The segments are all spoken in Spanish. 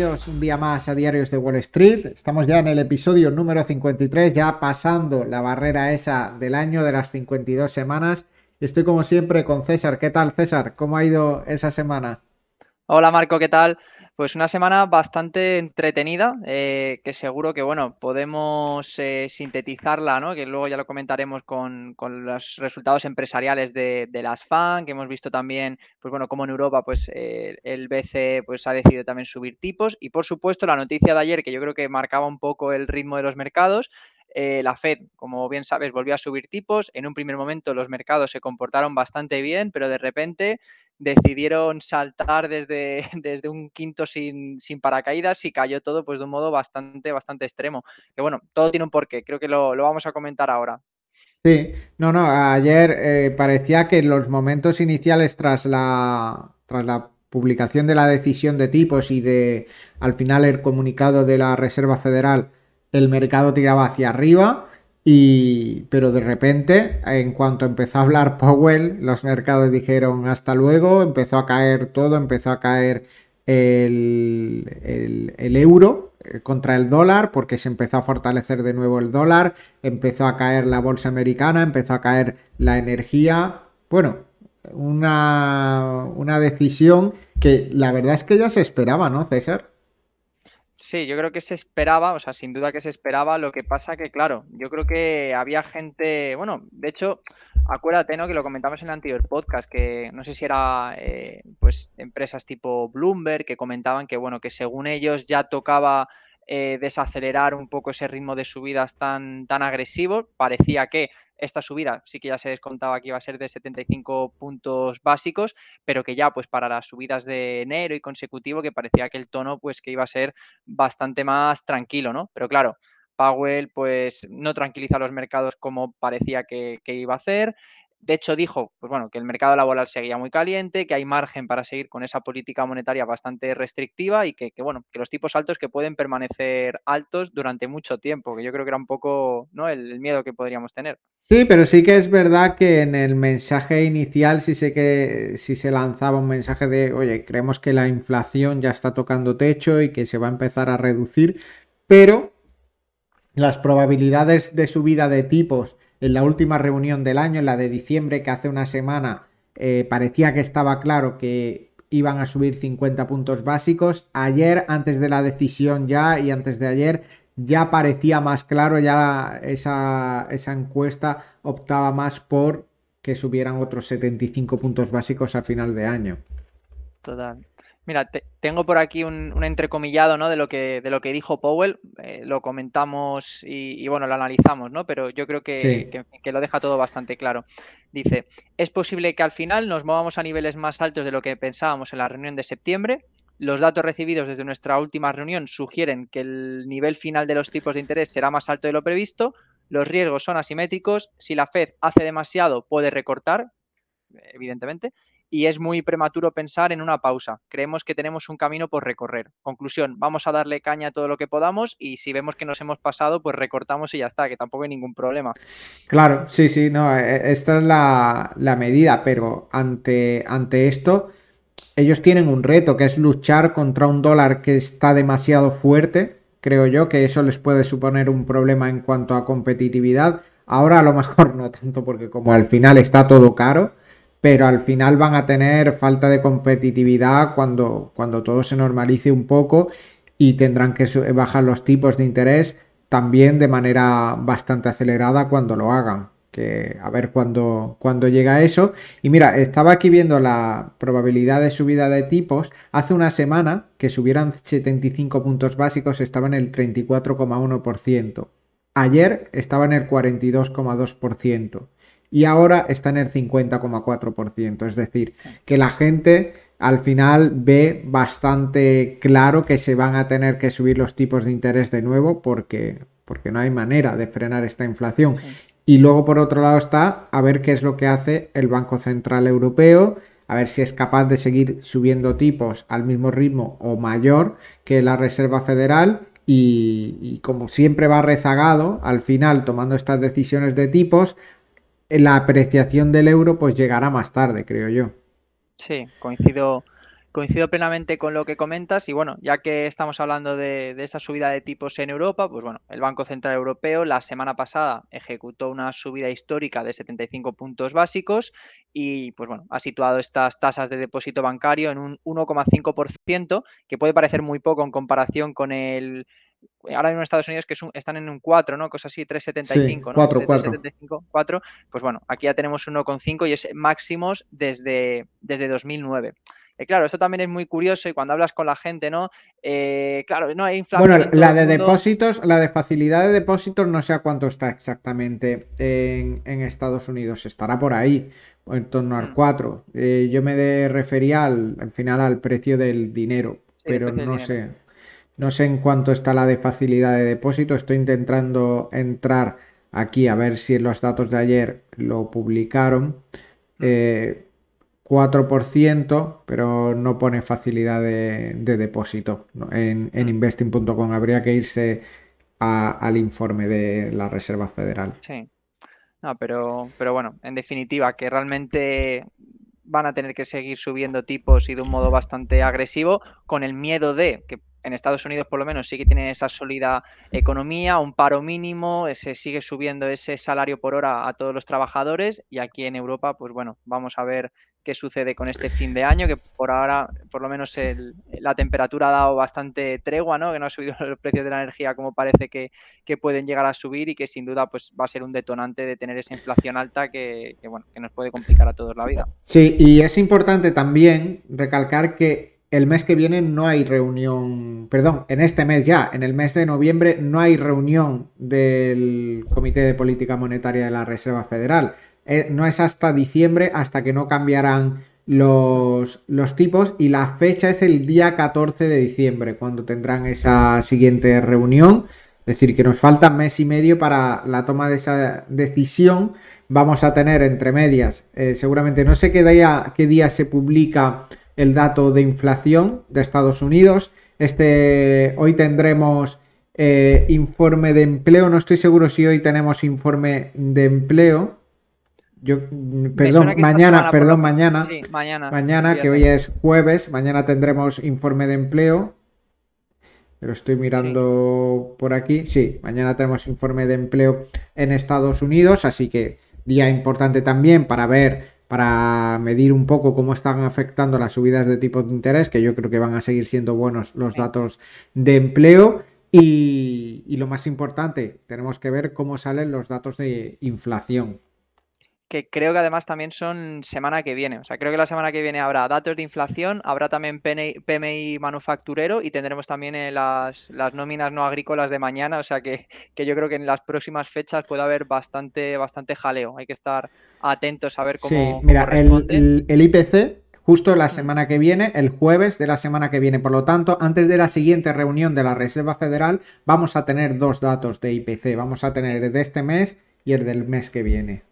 un día más a Diarios de Wall Street. Estamos ya en el episodio número 53, ya pasando la barrera esa del año de las 52 semanas. Estoy como siempre con César. ¿Qué tal, César? ¿Cómo ha ido esa semana? Hola Marco, ¿qué tal? Pues una semana bastante entretenida, eh, que seguro que bueno, podemos eh, sintetizarla, ¿no? Que luego ya lo comentaremos con, los resultados empresariales de, las FAN, que hemos visto también, pues bueno, como en Europa, pues eh, el BCE pues ha decidido también subir tipos. Y por supuesto, la noticia de ayer, que yo creo que marcaba un poco el ritmo de los mercados, la Fed, como bien sabes, volvió a subir tipos. En un primer momento los mercados se comportaron bastante bien, pero de repente decidieron saltar desde, desde un quinto sin, sin, paracaídas y cayó todo pues de un modo bastante, bastante extremo. Que bueno, todo tiene un porqué, creo que lo, vamos a comentar ahora. Sí, no, no, ayer eh, parecía que en los momentos iniciales tras la, tras la publicación de la decisión de tipos y de al final el comunicado de la Reserva Federal, el mercado tiraba hacia arriba y, pero de repente, en cuanto empezó a hablar Powell, los mercados dijeron hasta luego, empezó a caer todo, empezó a caer el, el, euro eh, contra el dólar, porque se empezó a fortalecer de nuevo el dólar, empezó a caer la bolsa americana, empezó a caer la energía. Bueno, una, una decisión que la verdad es que ya se esperaba, ¿no, César? Sí, yo creo que se esperaba, o sea, sin duda que se esperaba, lo que pasa que, claro, yo creo que había gente, bueno, de hecho, acuérdate, ¿no? Que lo comentamos en el anterior podcast, que no sé si era, eh, pues, empresas tipo Bloomberg, que comentaban que, bueno, que según ellos ya tocaba eh, desacelerar un poco ese ritmo de subidas tan, tan agresivo. Parecía que esta subida sí que ya se descontaba que iba a ser de 75 puntos básicos, pero que ya pues para las subidas de enero y consecutivo que parecía que el tono pues que iba a ser bastante más tranquilo, ¿no? Pero claro, Powell pues no tranquiliza los mercados como parecía que, que iba a hacer. De hecho, dijo pues bueno, que el mercado laboral seguía muy caliente, que hay margen para seguir con esa política monetaria bastante restrictiva y que, bueno, que los tipos altos que pueden permanecer altos durante mucho tiempo, que yo creo que era un poco ¿no? el, miedo que podríamos tener. Sí, pero sí que es verdad que en el mensaje inicial sí sé que sí se lanzaba un mensaje de, oye, creemos que la inflación ya está tocando techo y que se va a empezar a reducir, pero las probabilidades de subida de tipos en la última reunión del año, en la de diciembre, que hace una semana eh, parecía que estaba claro que iban a subir 50 puntos básicos. Ayer, antes de la decisión ya y antes de ayer, ya parecía más claro, ya esa, esa encuesta optaba más por que subieran otros 75 puntos básicos a final de año. Total. Mira, tengo por aquí un, entrecomillado ¿no? de, lo que, de lo que dijo Powell, eh, lo comentamos y, bueno, lo analizamos, ¿no? pero yo creo que, que, lo deja todo bastante claro. Dice, es posible que al final nos movamos a niveles más altos de lo que pensábamos en la reunión de septiembre. Los datos recibidos desde nuestra última reunión sugieren que el nivel final de los tipos de interés será más alto de lo previsto. Los riesgos son asimétricos. Si la Fed hace demasiado, puede recortar, evidentemente, y es muy prematuro pensar en una pausa. Creemos que tenemos un camino por recorrer. Conclusión, vamos a darle caña a todo lo que podamos y si vemos que nos hemos pasado, pues recortamos y ya está, que tampoco hay ningún problema. Claro, sí, sí, no, e, e, esta es la, la medida, pero ante, ante esto, ellos tienen un reto, que es luchar contra un dólar que está demasiado fuerte. Creo yo que eso les puede suponer un problema en cuanto a competitividad. Ahora a lo mejor no tanto porque como al final está todo caro, pero al final van a tener falta de competitividad cuando, cuando todo se normalice un poco y tendrán que bajar los tipos de interés también de manera bastante acelerada cuando lo hagan. Que a ver cuándo, cuando llega eso. Y mira, estaba aquí viendo la probabilidad de subida de tipos. Hace una semana que subieran 75 puntos básicos estaba en el 34,1%. Ayer estaba en el 42,2% y ahora está en el 50,4%. Es decir, que la gente al final ve bastante claro que se van a tener que subir los tipos de interés de nuevo porque, porque no hay manera de frenar esta inflación. Y luego por otro lado está a ver qué es lo que hace el Banco Central Europeo, a ver si es capaz de seguir subiendo tipos al mismo ritmo o mayor que la Reserva Federal y, y, como siempre va rezagado, al final tomando estas decisiones de tipos, la apreciación del euro pues llegará más tarde, creo yo. Sí, coincido, coincido plenamente con lo que comentas y bueno, ya que estamos hablando de, esa subida de tipos en Europa, pues bueno, el Banco Central Europeo la semana pasada ejecutó una subida histórica de 75 puntos básicos y pues bueno, ha situado estas tasas de depósito bancario en un 1,5%, que puede parecer muy poco en comparación con el ahora mismo en Estados Unidos que están en un 4, ¿no? Cosa así, 3,75, ¿no? 4, 4. 4. Pues bueno, aquí ya tenemos 1,5 y es máximos desde, desde 2009. Eh, claro, esto también es muy curioso y cuando hablas con la gente, ¿no? Eh, claro, no hay inflación. Bueno, la de depósitos, la de facilidad de depósitos, no sé a cuánto está exactamente en, Estados Unidos. Estará por ahí, en torno al 4. Hmm. Eh, yo me refería al, al, final al precio del dinero, pero no sé. No sé en cuánto está la de facilidad de depósito. Estoy intentando entrar aquí a ver si en los datos de ayer lo publicaron. Hmm. Eh, 4%, pero no pone facilidad de, depósito. En, en mm. investing.com habría que irse al informe de la Reserva Federal. Sí. No, pero, pero bueno, en definitiva, que realmente van a tener que seguir subiendo tipos y de un modo bastante agresivo, con el miedo de que en Estados Unidos por lo menos sí que tienen esa sólida economía, un paro mínimo, se sigue subiendo ese salario por hora a todos los trabajadores y aquí en Europa, pues bueno, vamos a ver qué sucede con este fin de año, que por ahora, por lo menos la temperatura ha dado bastante tregua, ¿no? Que no ha subido los precios de la energía como parece que, pueden llegar a subir y que sin duda pues va a ser un detonante de tener esa inflación alta que, bueno, que nos puede complicar a todos la vida. Sí, y es importante también recalcar que el mes que viene no hay reunión, perdón, en este mes ya, en el mes de noviembre no hay reunión del Comité de Política Monetaria de la Reserva Federal. Eh, no es hasta diciembre hasta que no cambiarán los, los, tipos y la fecha es el día 14 de diciembre cuando tendrán esa siguiente reunión. Es decir, que nos falta mes y medio para la toma de esa decisión. Vamos a tener entre medias, eh, seguramente no sé qué día, qué día se publica el dato de inflación de Estados Unidos. Este, hoy tendremos eh, informe de empleo. No estoy seguro si hoy tenemos informe de empleo. Yo, perdón, mañana, perdón, mañana, mañana. Mañana, que hoy es jueves, mañana tendremos informe de empleo. Pero estoy mirando por aquí. Sí, mañana tenemos informe de empleo en Estados Unidos, así que día importante también para ver, para medir un poco cómo están afectando las subidas de tipo de interés, que yo creo que van a seguir siendo buenos los datos de empleo. y lo más importante, tenemos que ver cómo salen los datos de inflación que creo que además también son semana que viene. O sea, creo que la semana que viene habrá datos de inflación, habrá también PMI, manufacturero y tendremos también eh, las, las, nóminas no agrícolas de mañana. O sea, que, yo creo que en las próximas fechas puede haber bastante, bastante jaleo. Hay que estar atentos a ver cómo. Sí, mira, el, el, IPC justo la semana que viene, el jueves de la semana que viene. Por lo tanto, antes de la siguiente reunión de la Reserva Federal, vamos a tener dos datos de IPC. Vamos a tener el de este mes y el del mes que viene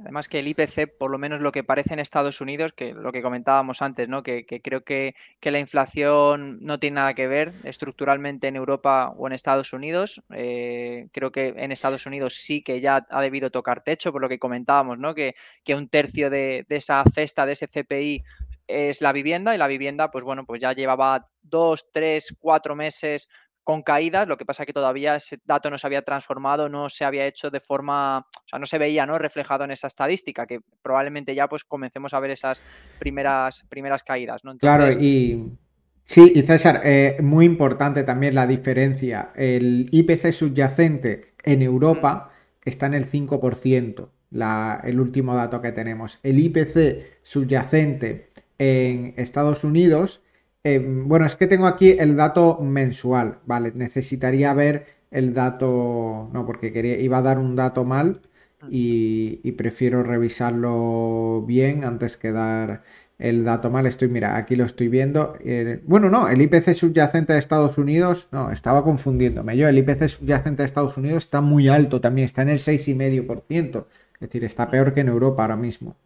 además que el IPC, por lo menos lo que parece en Estados Unidos, que lo que comentábamos antes, ¿no? que, creo que, la inflación no tiene nada que ver estructuralmente en Europa o en Estados Unidos. Eh, creo que en Estados Unidos sí que ya ha debido tocar techo, por lo que comentábamos, ¿no? que, que un tercio de, de esa cesta, de ese CPI, es la vivienda y la vivienda, pues bueno, pues ya llevaba dos, tres, cuatro meses con caídas, lo que pasa que todavía ese dato no se había transformado, no se había hecho de forma, o sea, no se veía ¿no? reflejado en esa estadística, que probablemente ya pues comencemos a ver esas primeras, primeras caídas. ¿no? Claro, y sí, y César, eh, muy importante también la diferencia. El IPC subyacente en Europa mm. está en el 5%, la, el último dato que tenemos. El IPC subyacente en Estados Unidos Em, bueno, es que tengo aquí el dato mensual, ¿vale? Necesitaría ver el dato, no, porque quería, iba a dar un dato mal y, prefiero revisarlo bien antes que dar el dato mal. Estoy, mira, aquí lo estoy viendo. Eh, bueno, no, el IPC subyacente de Estados Unidos, no, estaba confundiéndome yo. El IPC subyacente de Estados Unidos está muy alto también, está en el 6,5%. Es decir, está peor que en Europa ahora mismo.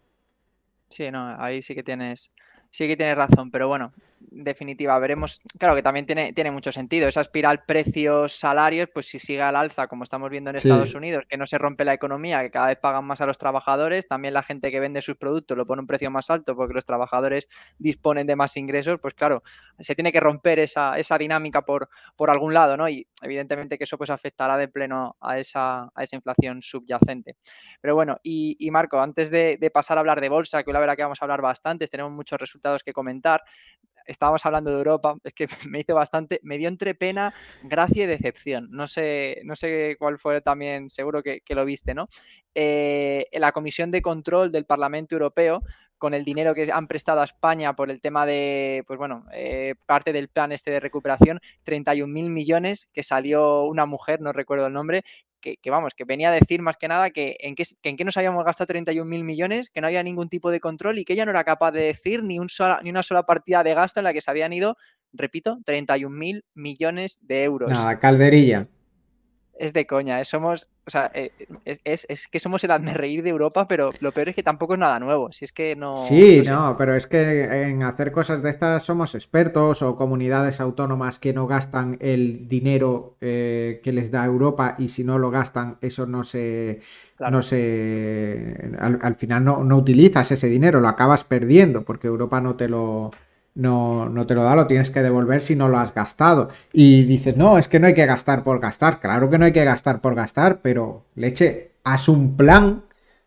Sí, no, ahí sí que tienes, sí que tienes razón, pero bueno, definitiva, veremos, claro que también tiene, tiene mucho sentido, esa espiral precios-salarios, pues si sigue al alza, como estamos viendo en Estados Unidos, que no se rompe la economía, que cada vez pagan más a los trabajadores, también la gente que vende sus productos lo pone un precio más alto porque los trabajadores disponen de más ingresos, pues claro, se tiene que romper esa, esa dinámica por, por algún lado, ¿no? Y evidentemente que eso pues afectará de pleno a esa, a esa inflación subyacente. Pero bueno, y, Marco, antes de, de, pasar a hablar de bolsa, que la verdad que vamos a hablar bastante, tenemos muchos resultados que comentar, estábamos hablando de Europa, es que me hizo bastante, me dio entre pena, gracia y decepción. No sé, no sé cuál fue también, seguro que, lo viste, ¿no? Eh, la Comisión de Control del Parlamento Europeo con el dinero que han prestado a España por el tema de, pues bueno, eh, parte del plan este de recuperación, 31 mil millones, que salió una mujer, no recuerdo el nombre, que, vamos, que venía a decir más que nada que en qué, que en qué nos habíamos gastado 31 mil millones, que no había ningún tipo de control y que ella no era capaz de decir ni, un sola, ni una sola partida de gasto en la que se habían ido, repito, 31 mil millones de euros. Nada, calderilla es de coña, es, somos, o sea, eh, es, es, que somos el reír de Europa, pero lo peor es que tampoco es nada nuevo, si es que no... Sí, no, pero es que en hacer cosas de estas somos expertos o comunidades autónomas que no gastan el dinero eh, que les da Europa y si no lo gastan, eso no se... No se al, al final no, no utilizas ese dinero, lo acabas perdiendo porque Europa no te lo no, no te lo da, lo tienes que devolver si no lo has gastado. Y dices, no, es que no hay que gastar por gastar. Claro que no hay que gastar por gastar, pero leche, haz un plan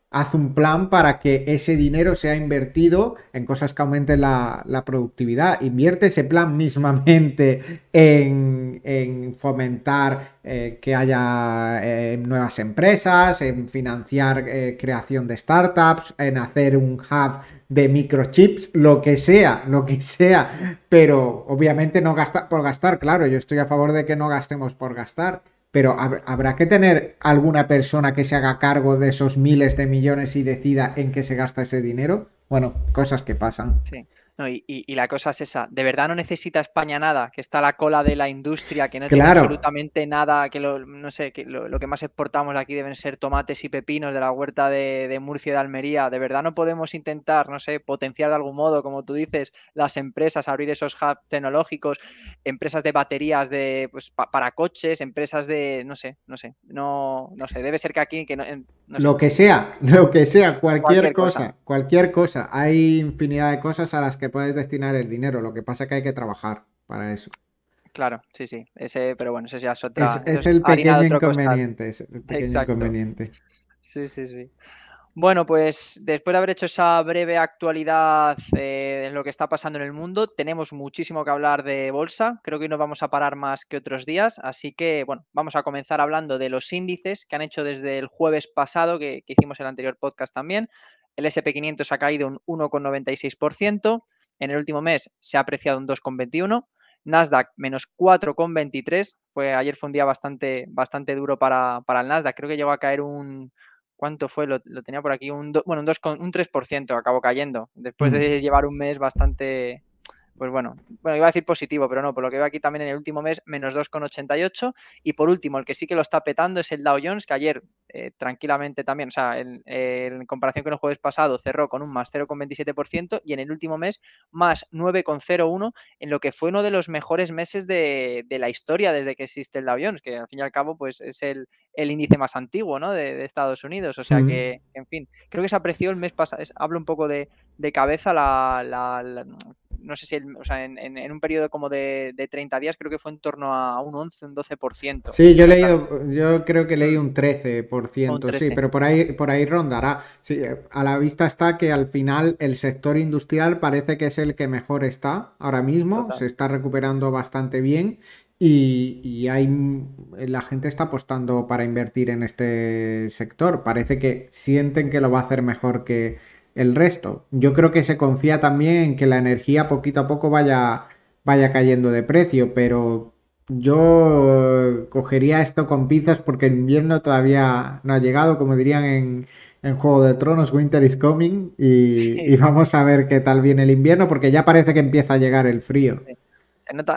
haz un plan para que ese dinero sea invertido en cosas que aumenten la, productividad. Invierte ese plan mismamente en, fomentar eh, que haya eh, nuevas empresas, en financiar eh, creación de startups, en hacer un hub de microchips, lo que sea, lo que sea, pero obviamente no gastar por gastar, claro, yo estoy a favor de que no gastemos por gastar pero habrá que tener alguna persona que se haga cargo de esos miles de millones y decida en qué se gasta ese dinero. Bueno, cosas que pasan. Sí. No, y, la cosa es esa, ¿de verdad no necesita España nada? Que está a la cola de la industria, que no tiene absolutamente nada, que lo, no sé, que lo, que más exportamos aquí deben ser tomates y pepinos de la huerta de, Murcia y de Almería. ¿De verdad no podemos intentar, no sé, potenciar de algún modo, como tú dices, las empresas, abrir esos hubs tecnológicos, empresas de baterías de, pues, para coches, empresas de, no sé, no sé, no, no sé, debe ser que aquí, que no, Lo que sea, lo que sea, cualquier, cosa, cualquier cosa. Hay infinidad de cosas a las que puedes destinar el dinero. Lo que pasa es que hay que trabajar para eso. Claro, sí, sí. Ese, pero bueno, ese ya es otra. Es, el pequeño inconveniente. el pequeño inconveniente. Sí, sí, sí. Bueno, pues después de haber hecho esa breve actualidad de lo que está pasando en el mundo, tenemos muchísimo que hablar de bolsa. Creo que hoy no vamos a parar más que otros días. Así que, bueno, vamos a comenzar hablando de los índices que han hecho desde el jueves pasado, que, que hicimos el anterior podcast también. El SP500 ha caído un 1,96%. En el último mes se ha apreciado un 2,21. Nasdaq menos 4,23. Fue, ayer fue un día bastante, bastante duro para, el Nasdaq. Creo que llegó a caer un. ¿Cuánto fue? Lo, tenía por aquí. Un, bueno, un, 2, un 3% acabó cayendo. Después de llevar un mes bastante, pues bueno, bueno, iba a decir positivo, pero no, por lo que veo aquí también en el último mes, menos 2,88. Y por último, el que sí que lo está petando es el Dow Jones, que ayer eh, tranquilamente también, o sea, en, comparación con el jueves pasado, cerró con un más 0,27% y en el último mes más 9,01 en lo que fue uno de los mejores meses de, la historia desde que existe el Dow Jones, que al fin y al cabo pues es el, índice más antiguo ¿no? de, Estados Unidos. O sea que, en fin, creo que se apreció el mes pasado, hablo un poco de, cabeza la no sé si, o sea, en, un periodo como de, de, 30 días, creo que fue en torno a un 11, un 12%. Sí, yo he leído, yo creo que leí un 13%, sí, pero por ahí, por ahí rondará. Sí, a la vista está que al final el sector industrial parece que es el que mejor está ahora mismo, se está recuperando bastante bien y, y, hay, la gente está apostando para invertir en este sector. Parece que sienten que lo va a hacer mejor que el resto. Yo creo que se confía también en que la energía poquito a poco vaya, vaya cayendo de precio, pero yo cogería esto con pinzas porque el invierno todavía no ha llegado, como dirían en, en Juego de Tronos, Winter is coming, y, vamos a ver qué tal viene el invierno, porque ya parece que empieza a llegar el frío.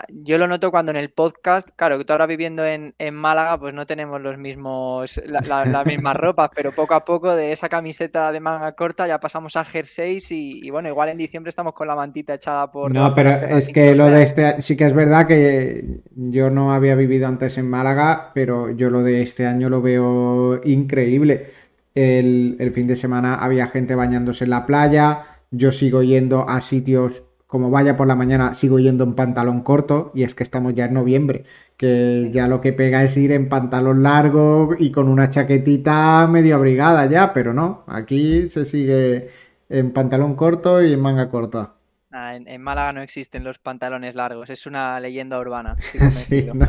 Yo lo noto cuando en el podcast, claro, que tú ahora viviendo en, Málaga, pues no tenemos los mismos, las mismas ropas, pero poco a poco de esa camiseta de manga corta ya pasamos a jerseys y, y, bueno, igual en diciembre estamos con la mantita echada por... No, pero es que lo de este, sí que es verdad que yo no había vivido antes en Málaga, pero yo lo de este año lo veo increíble. El, el fin de semana había gente bañándose en la playa, yo sigo yendo a sitios como vaya por la mañana, sigo yendo en pantalón corto y es que estamos ya en noviembre, que ya lo que pega es ir en pantalón largo y con una chaquetita medio abrigada ya, pero no, aquí se sigue en pantalón corto y en manga corta. Ah, en, Málaga no existen los pantalones largos, es una leyenda urbana. sí, no.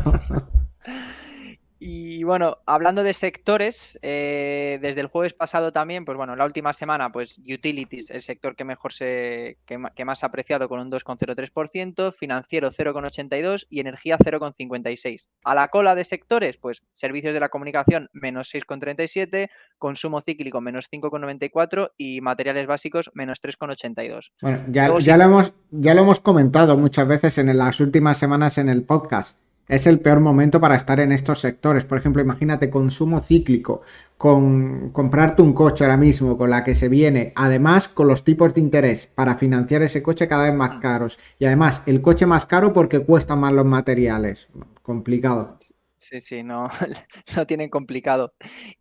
Y bueno, hablando de sectores, eh, desde el jueves pasado también, pues bueno, la última semana, pues utilities, el sector que mejor se, que, más ha apreciado con un 2,03%, financiero 0,82 y energía 0,56. A la cola de sectores, pues servicios de la comunicación menos 6,37, consumo cíclico menos 5,94 y materiales básicos menos 3,82. Bueno, ya, ya, lo hemos, ya lo hemos comentado muchas veces en las últimas semanas en el podcast es el peor momento para estar en estos sectores. Por ejemplo, imagínate consumo cíclico, con comprarte un coche ahora mismo con la que se viene, además con los tipos de interés para financiar ese coche cada vez más caros. Y además, el coche más caro porque cuestan más los materiales. Complicado. Sí, sí, no, lo tienen complicado.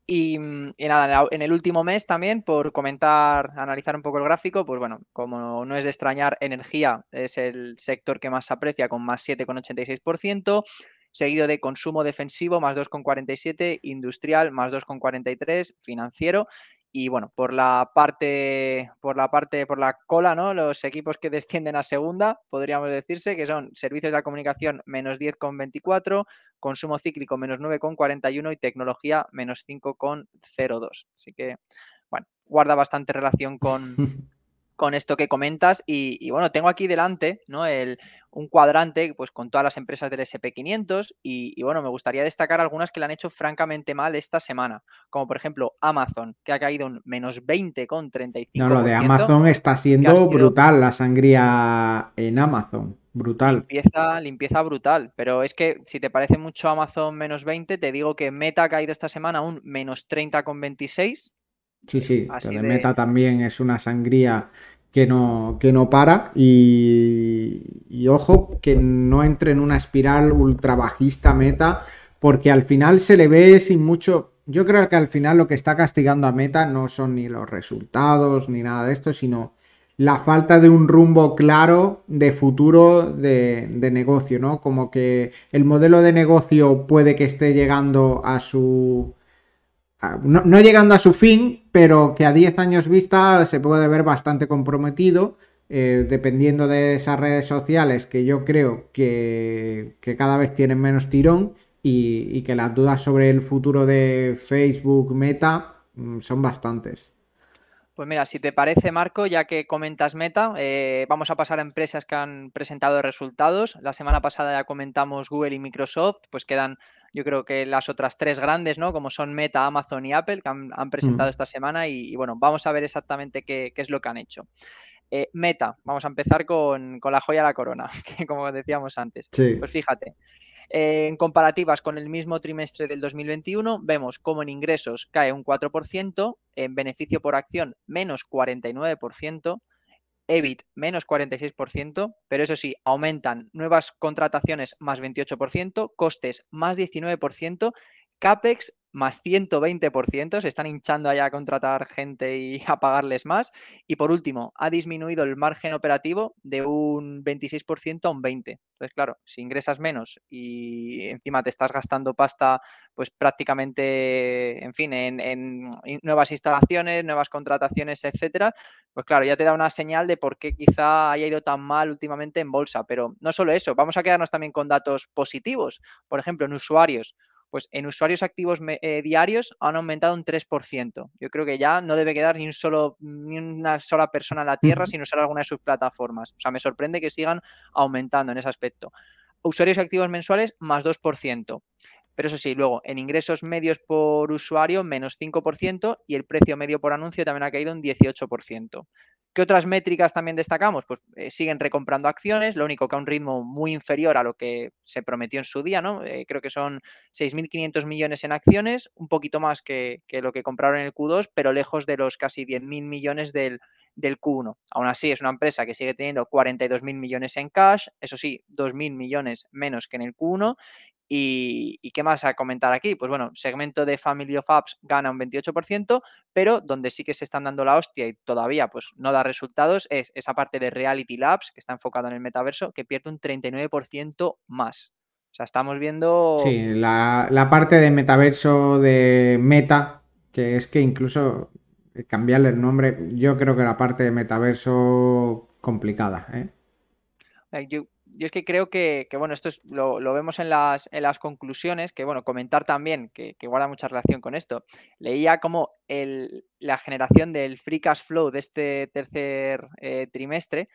Y, nada, en el último mes también, por comentar, analizar un poco el gráfico, pues bueno, como no es de extrañar, energía es el sector que más se aprecia con más 7,86%, seguido de consumo defensivo más 2,47, industrial más 2,43, financiero y bueno, por la parte, por la parte, por la cola, ¿no? Los equipos que descienden a segunda, podríamos decirse, que son servicios de la comunicación menos 10,24, consumo cíclico menos 9,41 y tecnología menos 5,02. Así que, bueno, guarda bastante relación con, con esto que comentas. Y, bueno, tengo aquí delante ¿no? El, un cuadrante pues, con todas las empresas del SP500 y, bueno, me gustaría destacar algunas que le han hecho francamente mal esta semana, como por ejemplo Amazon, que ha caído un menos 20,35%. No, lo de Amazon está siendo brutal, la sangría en Amazon. Brutal. Limpieza, limpieza brutal. Pero es que si te parece mucho Amazon menos 20, te digo que Meta ha caído esta semana un menos 30,26 Sí, sí, lo de, meta también es una sangría que no, que no para y, ojo que no entre en una espiral ultra bajista meta porque al final se le ve sin mucho... Yo creo que al final lo que está castigando a meta no son ni los resultados ni nada de esto, sino la falta de un rumbo claro de futuro de, de, negocio, ¿no? Como que el modelo de negocio puede que esté llegando a su, no, llegando a su fin, pero que a 10 años vista se puede ver bastante comprometido, eh, dependiendo de esas redes sociales que yo creo que, cada vez tienen menos tirón y, que las dudas sobre el futuro de Facebook, Meta, mm, son bastantes. Pues mira, si te parece, Marco, ya que comentas Meta, eh, vamos a pasar a empresas que han presentado resultados. La semana pasada ya comentamos Google y Microsoft, pues quedan yo creo que las otras tres grandes, ¿no? Como son Meta, Amazon y Apple, que han, presentado esta semana y, bueno, vamos a ver exactamente qué, es lo que han hecho. Eh, Meta, vamos a empezar con, la joya de la corona, que como decíamos antes. Pues fíjate, eh, en comparativas con el mismo trimestre del 2021, vemos como en ingresos cae un 4%, en beneficio por acción menos 49%, EBIT menos 46%, pero eso sí, aumentan nuevas contrataciones más 28%, costes más 19%, CAPEX más 120%, se están hinchando allá a contratar gente y a pagarles más. Y por último, ha disminuido el margen operativo de un 26% a un 20%. Entonces, claro, si ingresas menos y encima te estás gastando pasta, pues prácticamente, en fin, en, nuevas instalaciones, nuevas contrataciones, etcétera, pues claro, ya te da una señal de por qué quizá haya ido tan mal últimamente en bolsa. Pero no solo eso, vamos a quedarnos también con datos positivos. Por ejemplo, en usuarios pues en usuarios activos eh, diarios han aumentado un 3%. Yo creo que ya no debe quedar ni, un solo, ni una sola persona en la Tierra sin usar alguna de sus plataformas. O sea, me sorprende que sigan aumentando en ese aspecto. Usuarios activos mensuales, más 2%. Pero eso sí, luego en ingresos medios por usuario, menos 5% y el precio medio por anuncio también ha caído un 18%. ¿Qué otras métricas también destacamos? Pues eh, siguen recomprando acciones, lo único que a un ritmo muy inferior a lo que se prometió en su día, ¿no? Eh, creo que son 6.500 millones en acciones, un poquito más que, lo que compraron en el Q2, pero lejos de los casi 10.000 millones del, del Q1. Aún así, es una empresa que sigue teniendo 42.000 millones en cash, eso sí, 2.000 millones menos que en el Q1 ¿Y, qué más a comentar aquí? Pues bueno, segmento de Family of Apps gana un 28%, pero donde sí que se están dando la hostia y todavía pues no da resultados es esa parte de Reality Labs, que está enfocado en el metaverso, que pierde un 39% más. O sea, estamos viendo... Sí, la, la parte de metaverso de Meta, que es que incluso cambiarle el nombre, yo creo que la parte de metaverso complicada. ¿eh? eh yo yo es que creo que, bueno, esto es, lo, vemos en las, en las conclusiones, que bueno, comentar también, que, guarda mucha relación con esto. Leía como el, la generación del free cash flow de este tercer eh, trimestre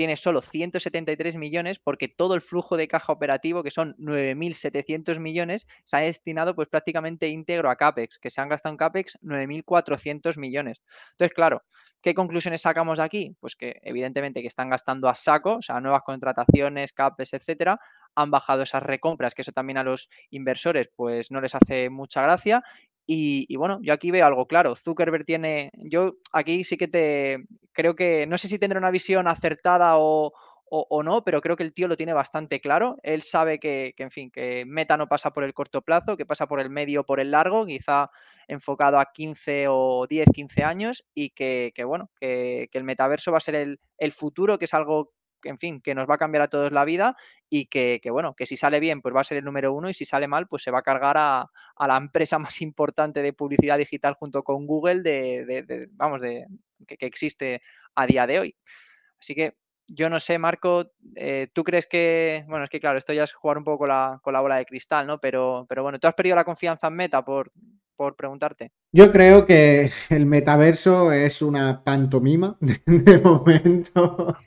tiene solo 173 millones porque todo el flujo de caja operativo, que son 9.700 millones, se ha destinado pues prácticamente íntegro a CAPEX, que se han gastado en CAPEX 9.400 millones. Entonces, claro, ¿qué conclusiones sacamos de aquí? Pues que evidentemente que están gastando a saco, o sea, nuevas contrataciones, CAPEX, etcétera, han bajado esas recompras, que eso también a los inversores pues no les hace mucha gracia y, bueno, yo aquí veo algo claro. Zuckerberg tiene, yo aquí sí que te creo que, no sé si tendrá una visión acertada o, no, pero creo que el tío lo tiene bastante claro. Él sabe que, en fin, que Meta no pasa por el corto plazo, que pasa por el medio o por el largo, quizá enfocado a 15 o 10, 15 años y que, bueno, que, el metaverso va a ser el, el futuro, que es algo en fin, que nos va a cambiar a todos la vida y que, bueno, que si sale bien, pues va a ser el número uno y si sale mal, pues se va a cargar a, la empresa más importante de publicidad digital junto con Google de, vamos, de, que, existe a día de hoy. Así que yo no sé, Marco, eh, ¿tú crees que, bueno, es que claro, esto ya es jugar un poco con la, con la bola de cristal, ¿no? Pero, pero bueno, ¿tú has perdido la confianza en Meta por, por preguntarte? Yo creo que el metaverso es una pantomima de momento.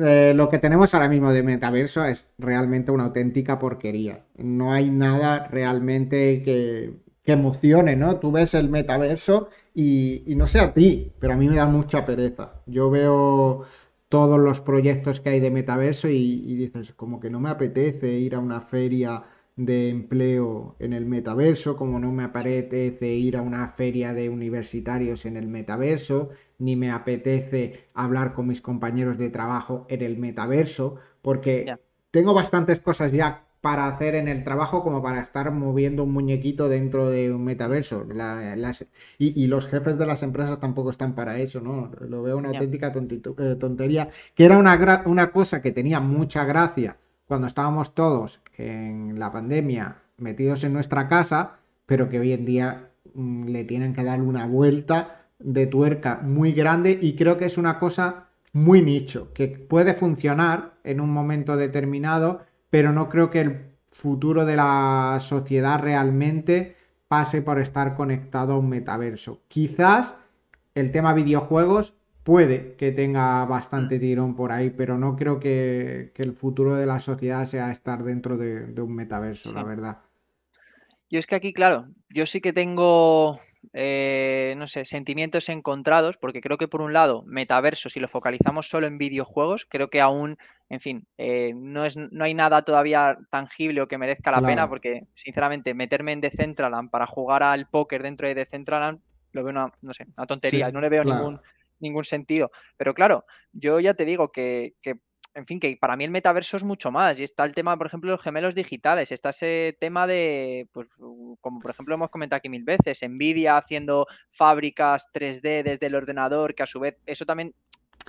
Eh, lo que tenemos ahora mismo de metaverso es realmente una auténtica porquería. No hay nada realmente que, emocione, ¿no? Tú ves el metaverso y, no sé a ti, pero a mí me da mucha pereza. Yo veo todos los proyectos que hay de metaverso y, y dices, como que no me apetece ir a una feria de empleo en el metaverso, como no me apetece ir a una feria de universitarios en el metaverso, ni me apetece hablar con mis compañeros de trabajo en el metaverso, porque tengo bastantes cosas ya para hacer en el trabajo como para estar moviendo un muñequito dentro de un metaverso. y, los jefes de las empresas tampoco están para eso, ¿no? Lo veo una auténtica eh, tontería, que era una, una cosa que tenía mucha gracia cuando estábamos todos en la pandemia metidos en nuestra casa, pero que hoy en día mm, le tienen que dar una vuelta de tuerca muy grande y creo que es una cosa muy nicho, que puede funcionar en un momento determinado, pero no creo que el futuro de la sociedad realmente pase por estar conectado a un metaverso. Quizás el tema videojuegos puede que tenga bastante mm. tirón por ahí, pero no creo que, el futuro de la sociedad sea estar dentro de, un metaverso, la verdad. Yo es que aquí, claro, yo sí que tengo, eh, no sé, sentimientos encontrados, porque creo que por un lado, metaverso, si lo focalizamos solo en videojuegos, creo que aún, en fin, eh, no, es, no hay nada todavía tangible o que merezca la pena, porque sinceramente meterme en Decentraland para jugar al póker dentro de Decentraland lo veo una, no sé, una tontería, no le veo ningún ningún sentido. Pero claro, yo ya te digo que, en fin, que para mí el metaverso es mucho más. Y está el tema, por ejemplo, de los gemelos digitales. Está ese tema de, pues, como por ejemplo hemos comentado aquí mil veces, Nvidia haciendo fábricas 3D desde el ordenador, que a su vez, eso también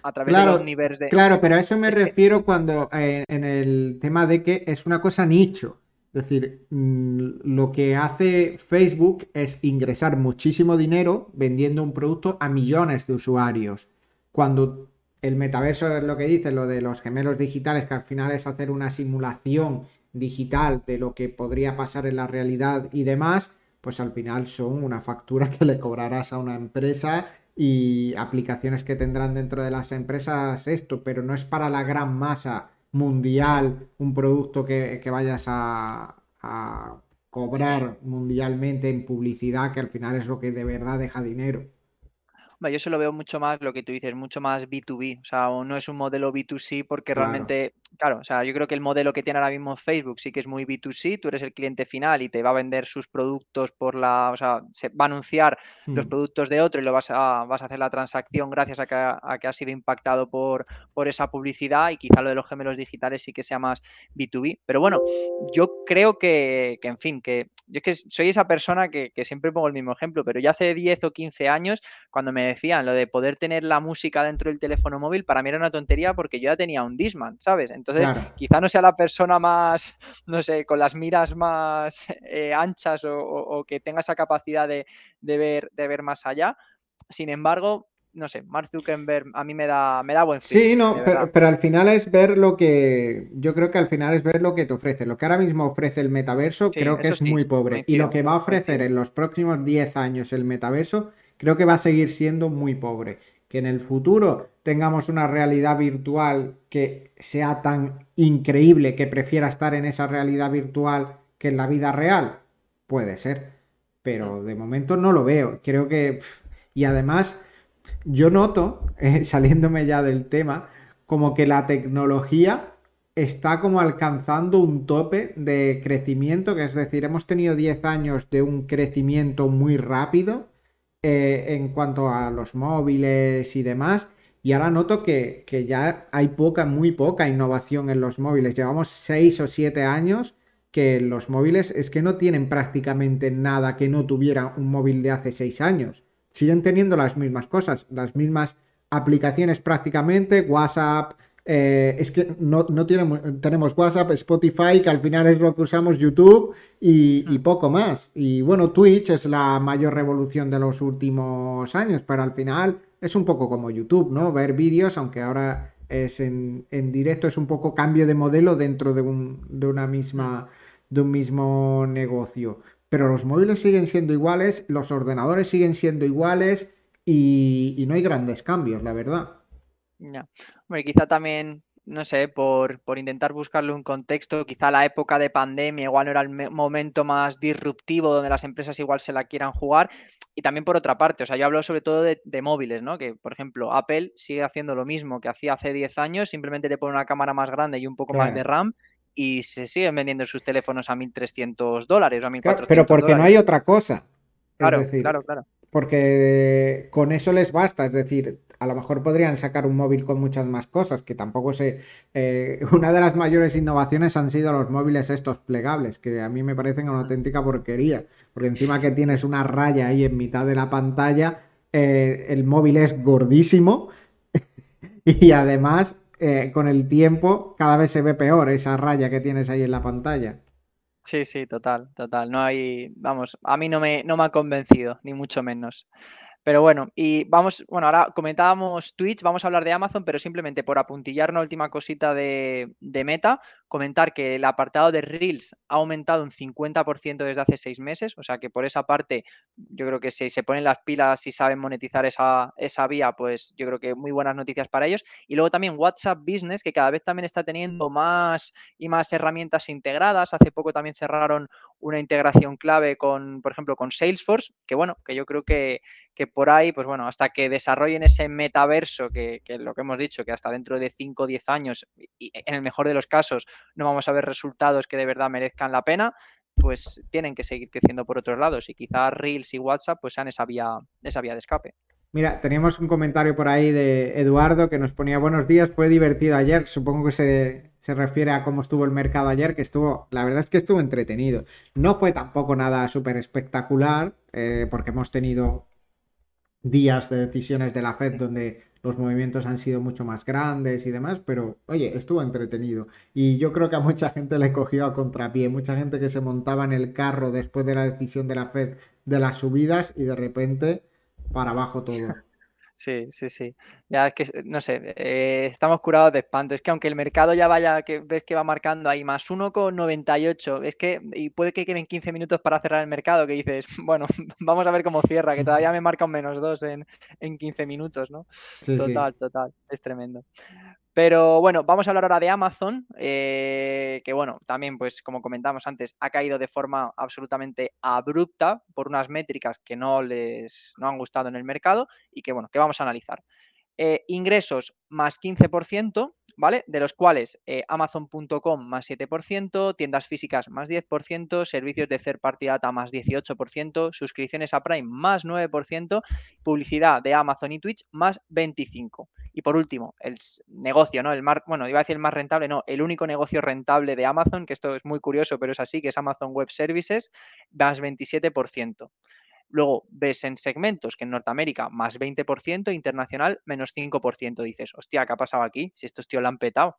a través de los niveles de... Claro, pero a eso me refiero cuando eh, en el tema de que es una cosa nicho. Es decir, mm, lo que hace Facebook es ingresar muchísimo dinero vendiendo un producto a millones de usuarios. Cuando el metaverso es lo que dice, lo de los gemelos digitales, que al final es hacer una simulación digital de lo que podría pasar en la realidad y demás, pues al final son una factura que le cobrarás a una empresa y aplicaciones que tendrán dentro de las empresas esto, pero no es para la gran masa mundial, un producto que, vayas a, cobrar mundialmente en publicidad, que al final es lo que de verdad deja dinero. yo se lo veo mucho más lo que tú dices, mucho más B2B, o sea, no es un modelo B2C porque realmente, claro, o sea, yo creo que el modelo que tiene ahora mismo Facebook sí que es muy B2C, tú eres el cliente final y te va a vender sus productos por la, o sea, se va a anunciar los hmm. productos de otro y lo vas a, vas a hacer la transacción gracias a que, a que ha sido impactado por, por esa publicidad y quizá lo de los gemelos digitales sí que sea más B2B. Pero bueno, yo creo que, que en fin, que yo es que soy esa persona que, que siempre pongo el mismo ejemplo, pero ya hace 10 o 15 años, cuando me decían lo de poder tener la música dentro del teléfono móvil, para mí era una tontería porque yo ya tenía un Disman, ¿sabes? Entonces, quizá no sea la persona más, no sé, con las miras más eh, anchas o, que tenga esa capacidad de, ver, de ver más allá. Sin embargo, no sé, Mark Zuckerberg a mí me da, me da buen fin. Sí, no, pero, al final es ver lo que. Yo creo que al final es ver lo que te ofrece. Lo que ahora mismo ofrece el metaverso, creo que es muy pobre. Y lo que va a ofrecer en los próximos 10 años el metaverso, creo que va a seguir siendo muy pobre. Que en el futuro tengamos una realidad virtual que sea tan increíble que prefiera estar en esa realidad virtual que en la vida real, puede ser. Pero de momento no lo veo. Creo que. Y además yo noto, eh, saliéndome ya del tema, como que la tecnología está como alcanzando un tope de crecimiento, que es decir, hemos tenido 10 años de un crecimiento muy rápido eh, en cuanto a los móviles y demás, y ahora noto que, que, ya hay poca, muy poca innovación en los móviles. Llevamos 6 o 7 años que los móviles es que no tienen prácticamente nada que no tuviera un móvil de hace 6 años siguen teniendo las mismas cosas, las mismas aplicaciones prácticamente, WhatsApp, eh, es que no, no tenemos, WhatsApp, Spotify, que al final es lo que usamos, YouTube y, y, poco más. Y bueno, Twitch es la mayor revolución de los últimos años, pero al final es un poco como YouTube, ¿no? Ver vídeos, aunque ahora es en, en directo, es un poco cambio de modelo dentro de, un, de una misma, de un mismo negocio pero los móviles siguen siendo iguales, los ordenadores siguen siendo iguales y, no hay grandes cambios, la verdad. Ya. Hombre, quizá también, no sé, por, por, intentar buscarle un contexto, quizá la época de pandemia igual no era el momento más disruptivo donde las empresas igual se la quieran jugar. Y también por otra parte, o sea, yo hablo sobre todo de, móviles, ¿no? Que, por ejemplo, Apple sigue haciendo lo mismo que hacía hace 10 años, simplemente le pone una cámara más grande y un poco más de RAM y se siguen vendiendo sus teléfonos a 1.300 dólares o a 1.400 Pero porque no hay otra cosa. Claro, claro, claro. Porque con eso les basta, es decir, a lo mejor podrían sacar un móvil con muchas más cosas, que tampoco sé. Eh, una de las mayores innovaciones han sido los móviles estos plegables, que a mí me parecen una auténtica porquería, porque encima que tienes una raya ahí en mitad de la pantalla, eh, el móvil es gordísimo y además eh, con el tiempo cada vez se ve peor esa raya que tienes ahí en la pantalla. Sí, sí, total, total. No hay, vamos, a mí no me, no me ha convencido, ni mucho menos. Pero bueno, y vamos, bueno, ahora comentábamos Twitch, vamos a hablar de Amazon, pero simplemente por apuntillar una última cosita de, Meta, comentar que el apartado de Reels ha aumentado un 50% desde hace seis meses, o sea que por esa parte yo creo que si se ponen las pilas y saben monetizar esa, esa vía, pues yo creo que muy buenas noticias para ellos. Y luego también WhatsApp Business, que cada vez también está teniendo más y más herramientas integradas. Hace poco también cerraron una integración clave con, por ejemplo, con Salesforce, que bueno, que yo creo que, que por ahí, pues bueno, hasta que desarrollen ese metaverso, que, lo que hemos dicho, que hasta dentro de 5 o 10 años, y en el mejor de los casos, no vamos a ver resultados que de verdad merezcan la pena, pues tienen que seguir creciendo por otros lados y quizás Reels y WhatsApp pues sean esa vía, esa vía de escape. Mira, teníamos un comentario por ahí de Eduardo que nos ponía buenos días, fue divertido ayer, supongo que se, se, refiere a cómo estuvo el mercado ayer, que estuvo, la verdad es que estuvo entretenido. No fue tampoco nada súper espectacular, eh, porque hemos tenido días de decisiones de la Fed donde los movimientos han sido mucho más grandes y demás, pero oye, estuvo entretenido. Y yo creo que a mucha gente le cogió a contrapié, mucha gente que se montaba en el carro después de la decisión de la Fed de las subidas y de repente para abajo todo. Sí, sí, sí. Ya es que, no sé, eh, estamos curados de espanto. Es que aunque el mercado ya vaya, que ves que va marcando ahí más 1,98, es que, y puede que queden 15 minutos para cerrar el mercado, que dices, bueno, vamos a ver cómo cierra, que todavía me marca un menos 2 en, en 15 minutos, ¿no? total, total, es tremendo. Pero bueno, vamos a hablar ahora de Amazon, eh, que bueno, también pues como comentamos antes, ha caído de forma absolutamente abrupta por unas métricas que no les no han gustado en el mercado y que bueno, que vamos a analizar. Eh, ingresos más 15%, ¿vale? De los cuales eh, Amazon.com más 7%, tiendas físicas más 10%, servicios de third party data más 18%, suscripciones a Prime más 9%, publicidad de Amazon y Twitch más 25%. Y por último, el negocio, ¿no? El más, bueno, iba a decir el más rentable, no, el único negocio rentable de Amazon, que esto es muy curioso, pero es así, que es Amazon Web Services, más 27%. Luego ves en segmentos que en Norteamérica más 20%, internacional menos 5%. Dices, hostia, ¿qué ha pasado aquí? Si estos tíos lo han petado.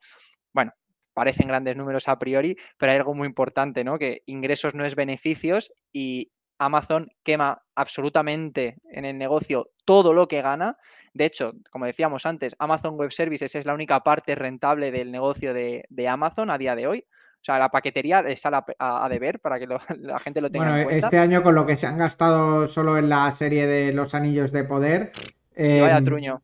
Bueno, parecen grandes números a priori, pero hay algo muy importante, ¿no? Que ingresos no es beneficios y Amazon quema absolutamente en el negocio todo lo que gana. De hecho, como decíamos antes, Amazon Web Services es la única parte rentable del negocio de, de Amazon a día de hoy. O sea, la paquetería sale a, a, deber para que la gente lo tenga bueno, en cuenta. Este año con lo que se han gastado solo en la serie de los anillos de poder. Eh, vaya truño.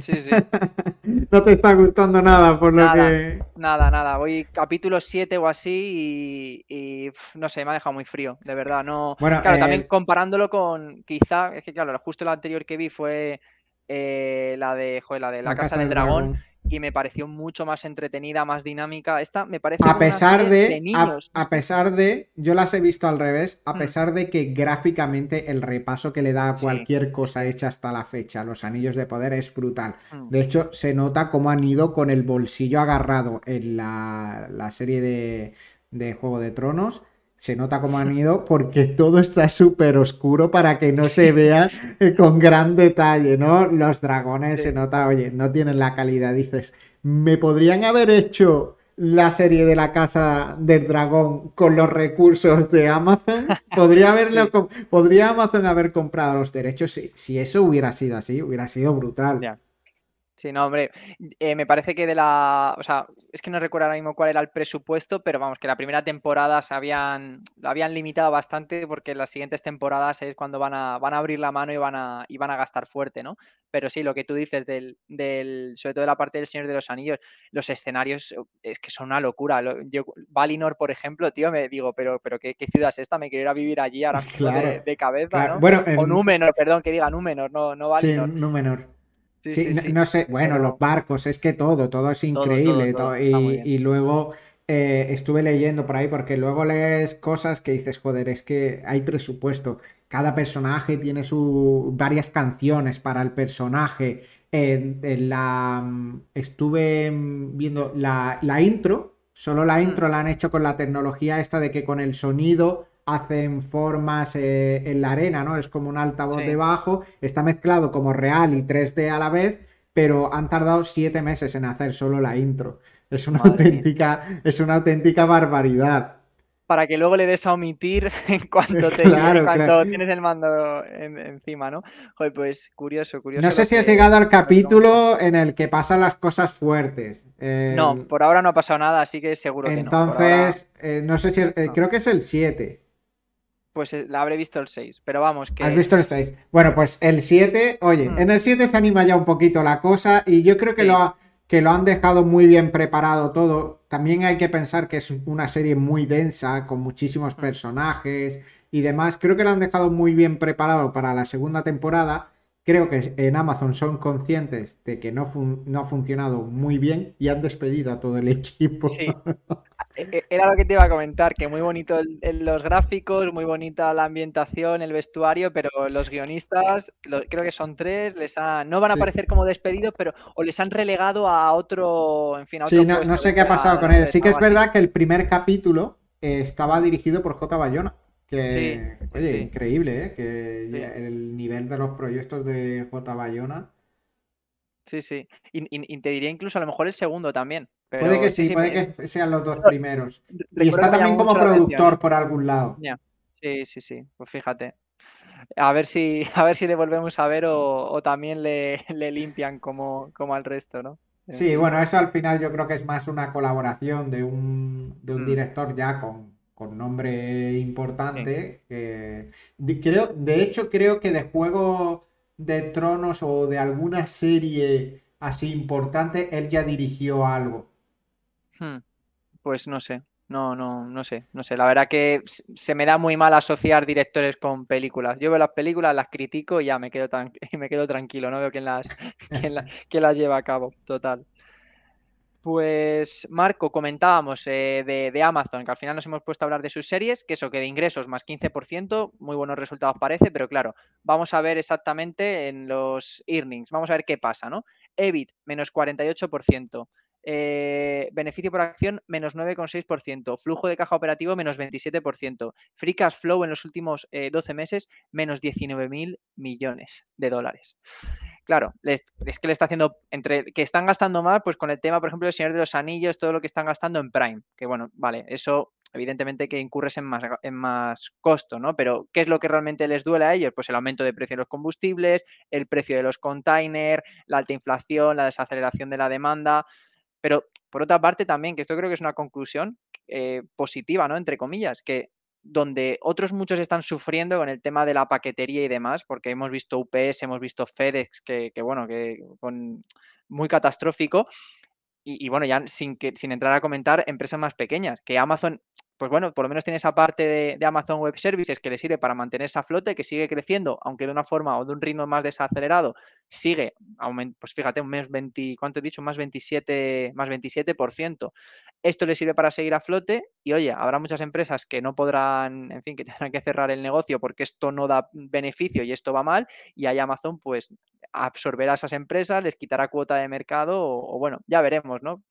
Sí, sí. no te está gustando nada por nada, lo que. Nada, nada. Voy capítulo 7 o así y, y, no sé, me ha dejado muy frío, de verdad. No. Bueno, claro, eh... también comparándolo con. Quizá, es que claro, justo la anterior que vi fue eh, la de, joder, la de La, la Casa, Casa, del Dragón. Dragón y me pareció mucho más entretenida, más dinámica. Esta me parece a pesar de, de niños. A, a, pesar de, yo las he visto al revés, a mm. pesar de que gráficamente el repaso que le da a cualquier sí. cosa hecha hasta la fecha, los anillos de poder es brutal. Mm. De hecho, se nota cómo han ido con el bolsillo agarrado en la, la serie de, de Juego de Tronos se nota cómo han ido porque todo está súper oscuro para que no se vea con gran detalle, ¿no? Los dragones Sí. se nota, oye, no tienen la calidad. Dices, ¿me podrían haber hecho la serie de la casa del dragón con los recursos de Amazon? ¿Podría, haberlo Sí. ¿podría Amazon haber comprado los derechos? Si, si eso hubiera sido así, hubiera sido brutal. Sí, no, hombre, eh, me parece que de la, o sea, es que no recuerdo ahora mismo cuál era el presupuesto, pero vamos, que la primera temporada se habían, la habían limitado bastante porque las siguientes temporadas es cuando van a, van a abrir la mano y van a, y van a gastar fuerte, ¿no? Pero sí, lo que tú dices del, del, sobre todo de la parte del Señor de los Anillos, los escenarios es que son una locura. Lo- Yo, Valinor, por ejemplo, tío, me digo, pero, pero ¿qué, qué ciudad es esta? Me quiero ir a vivir allí ahora mismo Claro, de, de cabeza, Claro, ¿no? Bueno, O en- Númenor, perdón, que diga Númenor, no, no sí, Valinor. Númenor. Sí, Sí, sí, no, sé, bueno, Pero- los barcos, es que todo, todo es increíble. todo, todo, y, luego eh, estuve leyendo por ahí, porque luego lees cosas que dices, joder, es que hay presupuesto. Cada personaje tiene su varias canciones para el personaje. En, en la mm, estuve viendo la, la intro, solo la intro Mm. la han hecho con la tecnología esta de que con el sonido hacen formas eh, en la arena, ¿no? Es como un altavoz Sí. debajo, está mezclado como real y 3D a la vez, pero han tardado siete meses en hacer solo la intro. Es una Madre mía. auténtica, es una auténtica barbaridad. para que luego le des a omitir en cuanto te Claro, claro. tienes el mando en- encima, ¿no? Joder, pues curioso, curioso. No sé si has llegado al capítulo en el que pasan las cosas fuertes. Eh, No, por ahora no ha pasado nada, así que seguro que no. Ahora, entonces, eh, no sé si, eh, No. creo que es el 7. Pues eh, la habré visto el 6, pero vamos, que ¿Has visto el 6? Bueno, pues el 7, oye, Mm. en el 7 se anima ya un poquito la cosa y yo creo que, Sí. lo, ha- que lo han dejado muy bien preparado todo. También hay que pensar que es una serie muy densa, con muchísimos Mm. personajes y demás. Creo que lo han dejado muy bien preparado para la segunda temporada. Creo que en Amazon son conscientes de que no, fun- no ha funcionado muy bien y han despedido a todo el equipo. Sí. E- e- Era lo que te iba a comentar, que muy bonito el- los gráficos, muy bonita la ambientación, el vestuario, pero los guionistas, lo- creo que son tres, les han, no van a Sí. aparecer como despedidos, pero o les han relegado a otro, en fin, a Sí, otro no, puesto no sé qué ha pasado con él. Sí que es verdad que el primer capítulo eh, estaba dirigido por J. Bayona. Que, Sí, oye, sí. increíble, ¿eh? Que Sí. el nivel de los proyectos de J. Bayona. Sí, sí. Y, y- y te diría incluso a lo mejor el segundo también. Pero Puede que sí, puede me- que sean los dos primeros. Y está también como productor por algún lado. Sí, sí, sí. Pues fíjate. A ver si, a ver si le volvemos a ver o, o también le, le limpian como, como al resto, ¿no? Sí, bueno, eso al final yo creo que es más una colaboración de un, de un Mm. director ya con, con nombre importante. que- de- creo, de hecho, creo que de Juego de Tronos o de alguna serie así importante, él ya dirigió algo. Hmm. Pues no sé, no, no, no sé, no sé. La verdad que se me da muy mal asociar directores con películas. Yo veo las películas, las critico y ya me quedo, tan, me quedo tranquilo, no veo quién las, quién las lleva a cabo, total. Pues Marco, comentábamos eh, de, Amazon, que al final nos hemos puesto a hablar de sus series, que eso, que de ingresos más 15%, muy buenos resultados parece, pero claro, vamos a ver exactamente en los earnings, vamos a ver qué pasa, ¿no? EBIT, menos 48%, eh, beneficio por acción menos 9,6%, flujo de caja operativo menos 27%, free cash flow en los últimos 12 eh, meses menos 19.000 millones de dólares claro, es que le está haciendo, entre que están gastando más, pues con el tema, por ejemplo, del Señor de los Anillos, todo lo que están gastando en Prime, que bueno, vale, eso evidentemente que incurres en más, en más costo, ¿no? Pero ¿qué es lo que realmente les duele a ellos? Pues el aumento de precio de los combustibles, el precio de los containers, la alta inflación, la desaceleración de la demanda. Pero por otra parte también, que esto creo que es una conclusión eh, positiva, ¿no? Entre comillas, que donde otros muchos están sufriendo con el tema de la paquetería y demás, porque hemos visto UPS, hemos visto FedEx, que, bueno, que muy catastrófico. Y, y, bueno, ya sin, que, sin entrar a comentar empresas más pequeñas, que Amazon pues bueno, por lo menos tiene esa parte de, Amazon Web Services que le sirve para mantenerse a flote, que sigue creciendo, aunque de una forma o de un ritmo más desacelerado, sigue, pues fíjate, un mes 20, ¿cuánto he dicho? Más 27, más 27%. Esto le sirve para seguir a flote y oye, habrá muchas empresas que no podrán, en fin, que tendrán que cerrar el negocio porque esto no da beneficio y esto va mal y ahí Amazon pues absorberá esas empresas, les quitará cuota de mercado o bueno, ya veremos, ¿no?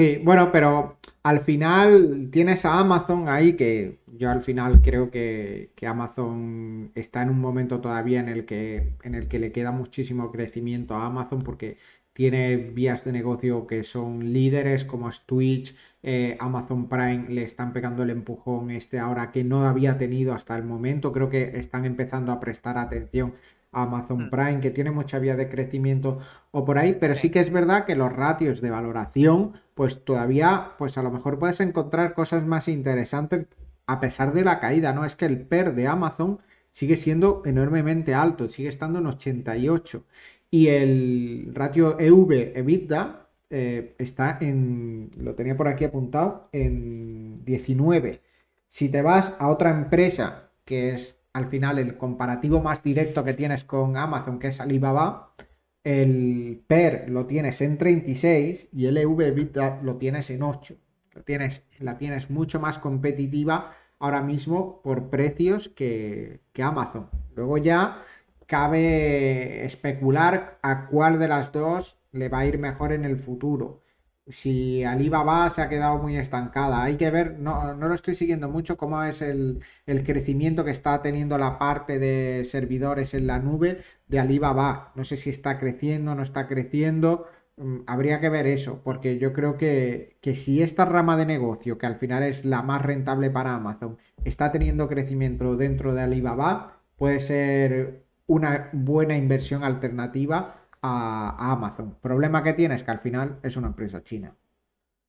Sí, bueno, pero al final tienes a Amazon ahí, que yo al final creo que, Amazon está en un momento todavía en el que, en el que le queda muchísimo crecimiento a Amazon porque tiene vías de negocio que son líderes como es Twitch, eh, Amazon Prime le están pegando el empujón este ahora que no había tenido hasta el momento. Creo que están empezando a prestar atención Amazon mm. Prime, que tiene mucha vía de crecimiento o por ahí, pero sí. que es verdad que los ratios de valoración, pues todavía, pues a lo mejor puedes encontrar cosas más interesantes a pesar de la caída, ¿no? Es que el PER de Amazon sigue siendo enormemente alto, sigue estando en 88 y el ratio EV EBITDA eh, está en, lo tenía por aquí apuntado, en 19. Si te vas a otra empresa que es al final el comparativo más directo que tienes con Amazon, que es Alibaba, el PER lo tienes en 36 y el EV lo tienes en 8. Lo tienes, la tienes mucho más competitiva ahora mismo por precios que, que Amazon. Luego ya cabe especular a cuál de las dos le va a ir mejor en el futuro si Alibaba se ha quedado muy estancada. Hay que ver, no, no lo estoy siguiendo mucho, cómo es el, crecimiento que está teniendo la parte de servidores en la nube de Alibaba. No sé si está creciendo, no está creciendo. Mm, habría que ver eso, porque yo creo que, que si esta rama de negocio, que al final es la más rentable para Amazon, está teniendo crecimiento dentro de Alibaba, puede ser una buena inversión alternativa a, Amazon. Problema que tiene es que al final es una empresa china.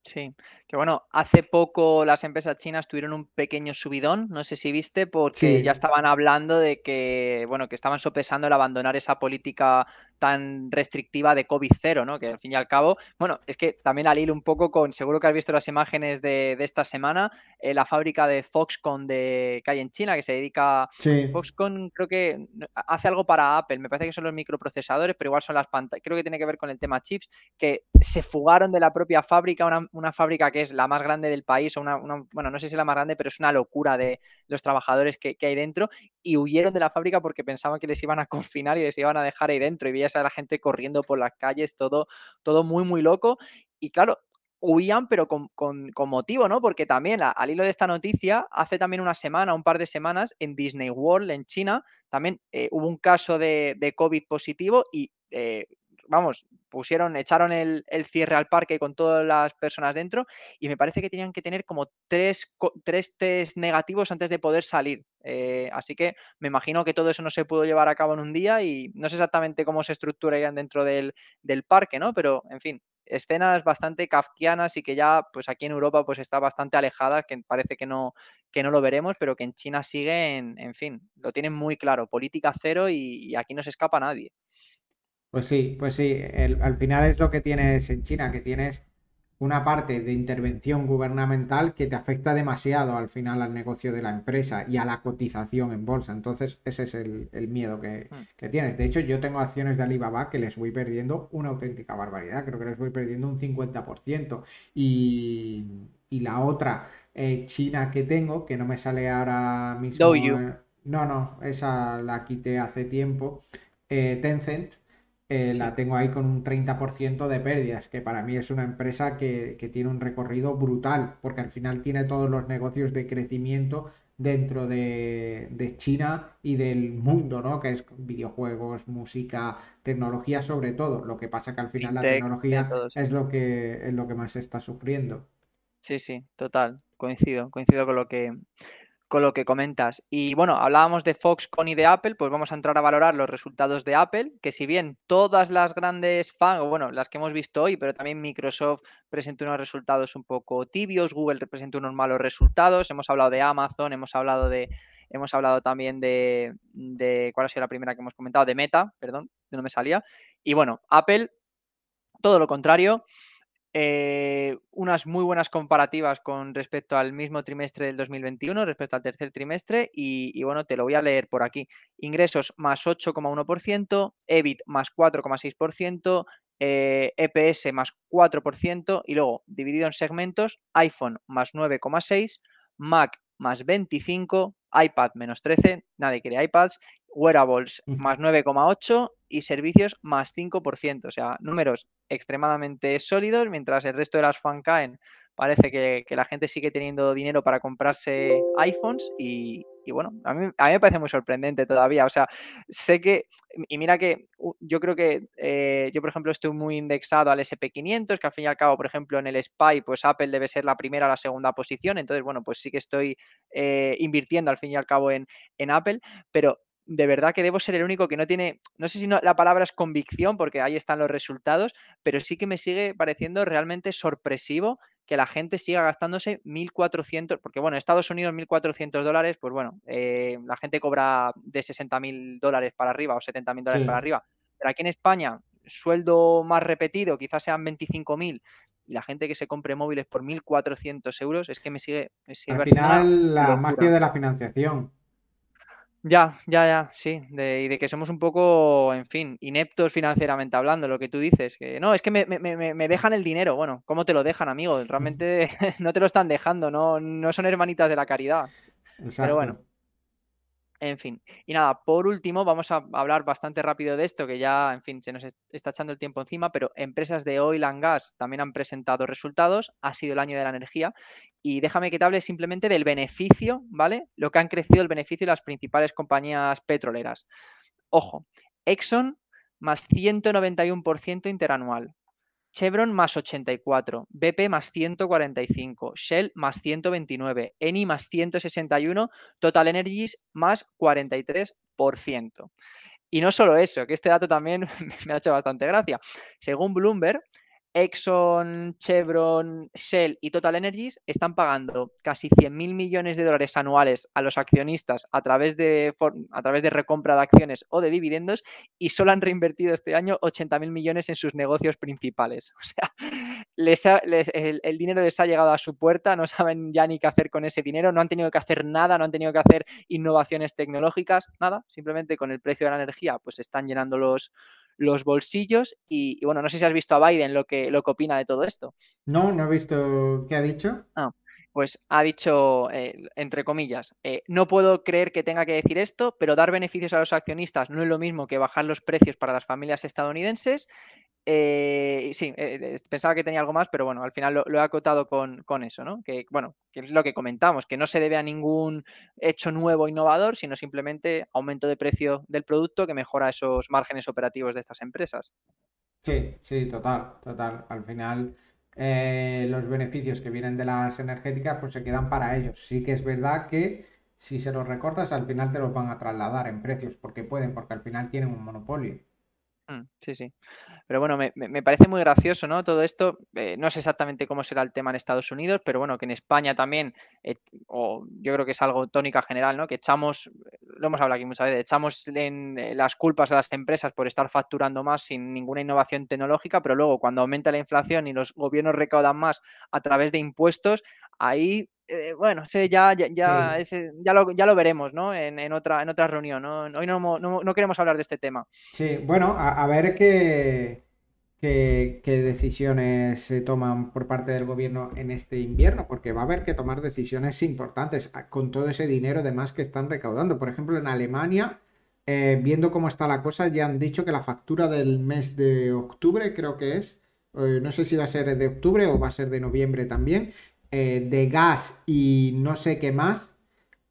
Sí, que bueno, hace poco las empresas chinas tuvieron un pequeño subidón, no sé si viste, porque ya estaban hablando de que, bueno, que estaban sopesando el abandonar esa política tan restrictiva de COVID-0, ¿no? Que al fin y al cabo, bueno, es que también al hilo un poco con, seguro que has visto las imágenes de, esta semana, eh, la fábrica de Foxconn de, que hay en China, que se dedica, Foxconn creo que hace algo para Apple, me parece que son los microprocesadores, pero igual son las pantallas, creo que tiene que ver con el tema chips, que se fugaron de la propia fábrica, una, fábrica que es la más grande del país, o una, bueno, no sé si es la más grande, pero es una locura de los trabajadores que, que hay dentro, y huyeron de la fábrica porque pensaban que les iban a confinar y les iban a dejar ahí dentro, y veías a la gente corriendo por las calles, todo, todo muy, muy loco. Y claro, huían, pero con, motivo, ¿no? Porque también al hilo de esta noticia, hace también una semana, un par de semanas, en Disney World, en China, también eh, hubo un caso de, de COVID positivo y eh, vamos, pusieron, echaron el, cierre al parque con todas las personas dentro y me parece que tenían que tener como tres, tres test negativos antes de poder salir. Eh, así que me imagino que todo eso no se pudo llevar a cabo en un día y no sé exactamente cómo se estructurarían dentro del, parque, ¿no? Pero, en fin, escenas bastante kafkianas y que ya pues aquí en Europa pues está bastante alejada, que parece que no, que no lo veremos, pero que en China sigue en fin, lo tienen muy claro, política cero y aquí no se escapa nadie. Pues sí, pues sí, al final es lo que tienes en China, que tienes una parte de intervención gubernamental que te afecta demasiado al final al negocio de la empresa y a la cotización en bolsa. Entonces, ese es el, miedo que, hmm. que, tienes. De hecho, yo tengo acciones de Alibaba que les voy perdiendo una auténtica barbaridad. Creo que les voy perdiendo un 50%. Y, y la otra eh, China que tengo, que no me sale ahora mismo. No, no, esa la quité hace tiempo. Eh, Tencent, eh, la tengo ahí con un 30% de pérdidas, que para mí es una empresa que, tiene un recorrido brutal, porque al final tiene todos los negocios de crecimiento dentro de, China y del mundo, ¿no? Que es videojuegos, música, tecnología sobre todo. Lo que pasa que al final la tecnología es lo que es lo que más está sufriendo. Sí, sí, total, coincido, coincido con lo que con lo que comentas. Y bueno, hablábamos de Foxconn y de Apple, pues vamos a entrar a valorar los resultados de Apple, que si bien todas las grandes fans, o bueno, las que hemos visto hoy, pero también Microsoft presentó unos resultados un poco tibios, Google presentó unos malos resultados, hemos hablado de Amazon, hemos hablado de hemos hablado también de, de ¿cuál ha sido la primera que hemos comentado? De Meta, perdón, no me salía. Y bueno, Apple, todo lo contrario, eh, unas muy buenas comparativas con respecto al mismo trimestre del 2021, respecto al tercer trimestre, y, bueno, te lo voy a leer por aquí. Ingresos más 8,1%, EBIT más 4,6%, EPS eh, e más 4%, y luego, dividido en segmentos, iPhone más 9,6%, Mac más 25%, iPad menos 13%, nadie quiere iPads, wearables más 9,8% y servicios más 5%. O sea, números extremadamente sólidos, mientras el resto de las fan caen. Parece que, la gente sigue teniendo dinero para comprarse iPhones y, bueno, a mí, a mí, me parece muy sorprendente todavía. O sea, sé que, y mira que yo creo que eh, yo, por ejemplo, estoy muy indexado al SP500, que al fin y al cabo, por ejemplo, en el SPY, pues Apple debe ser la primera o la segunda posición. Entonces, bueno, pues sí que estoy eh, invirtiendo al fin y al cabo en, en Apple, pero de verdad que debo ser el único que no tiene, no sé si la palabra es convicción, porque ahí están los resultados, pero sí que me sigue pareciendo realmente sorpresivo que la gente siga gastándose 1.400, porque bueno, en Estados Unidos 1.400 dólares, pues bueno, eh, la gente cobra de 60.000 dólares para arriba o 70.000 dólares para arriba, pero aquí en España, sueldo más repetido, quizás sean 25.000, y la gente que se compre móviles por 1.400 euros, es que me sigue... Al final, la magia de la financiación. Ya, ya, ya, sí, de, y de que somos un poco, en fin, ineptos financieramente hablando, lo que tú dices, que no, es que me, me, me dejan el dinero, bueno, ¿cómo te lo dejan, amigo? Realmente no te lo están dejando, no, no son hermanitas de la caridad. Pero bueno, en fin, y nada, por último, vamos a hablar bastante rápido de esto, que ya, en fin, se nos está echando el tiempo encima, pero empresas de oil and gas también han presentado resultados, ha sido el año de la energía, y déjame que te hable simplemente del beneficio, ¿vale? Lo que han crecido el beneficio de las principales compañías petroleras. Ojo, Exxon más 191% interanual, Chevron más 84, BP más 145, Shell más 129, Eni más 161, Total Energies más 43%. Y no solo eso, que este dato también me ha hecho bastante gracia. Según Bloomberg, Exxon, Chevron, Shell y Total Energies están pagando casi 100.000 millones de dólares anuales a los accionistas a través, de, a través de recompra de acciones o de dividendos y solo han reinvertido este año 80.000 millones en sus negocios principales. O sea, les el, dinero les ha llegado a su puerta, no saben ya ni qué hacer con ese dinero, no han tenido que hacer nada, no han tenido que hacer innovaciones tecnológicas, nada, simplemente con el precio de la energía pues están llenando los, los bolsillos y, bueno, no sé si has visto a Biden lo que, lo que opina de todo esto. No, no he visto qué ha dicho. Ah, pues ha dicho, eh, entre comillas, eh, no puedo creer que tenga que decir esto, pero dar beneficios a los accionistas no es lo mismo que bajar los precios para las familias estadounidenses. Eh, sí, pensaba que tenía algo más, pero bueno, al final lo, he acotado con, eso, ¿no? Que, bueno, que es lo que comentamos, que no se debe a ningún hecho nuevo innovador, sino simplemente aumento de precio del producto que mejora esos márgenes operativos de estas empresas. Sí, sí, total, total. Al final eh, los beneficios que vienen de las energéticas pues se quedan para ellos. Sí que es verdad que si se los recortas al final te los van a trasladar en precios porque pueden, porque al final tienen un monopolio. Mm, sí, sí. Pero bueno, me, parece muy gracioso, ¿no? Todo esto, eh, no sé exactamente cómo será el tema en Estados Unidos, pero bueno, que en España también, eh, o yo creo que es algo tónica general, ¿no? Que echamos, lo hemos hablado aquí muchas veces, echamos en, eh, las culpas a las empresas por estar facturando más sin ninguna innovación tecnológica, pero luego cuando aumenta la inflación y los gobiernos recaudan más a través de impuestos, ahí eh, bueno, ya, ya, ya, ya, lo, ya lo veremos, ¿no? En, otra, en otra reunión, ¿no? Hoy no, no, queremos hablar de este tema. Sí, bueno, a, ver qué, qué, decisiones se toman por parte del gobierno en este invierno, porque va a haber que tomar decisiones importantes con todo ese dinero además que están recaudando. Por ejemplo, en Alemania, eh, viendo cómo está la cosa, ya han dicho que la factura del mes de octubre, creo que es, eh, no sé si va a ser de octubre o va a ser de noviembre también, eh, de gas y no sé qué más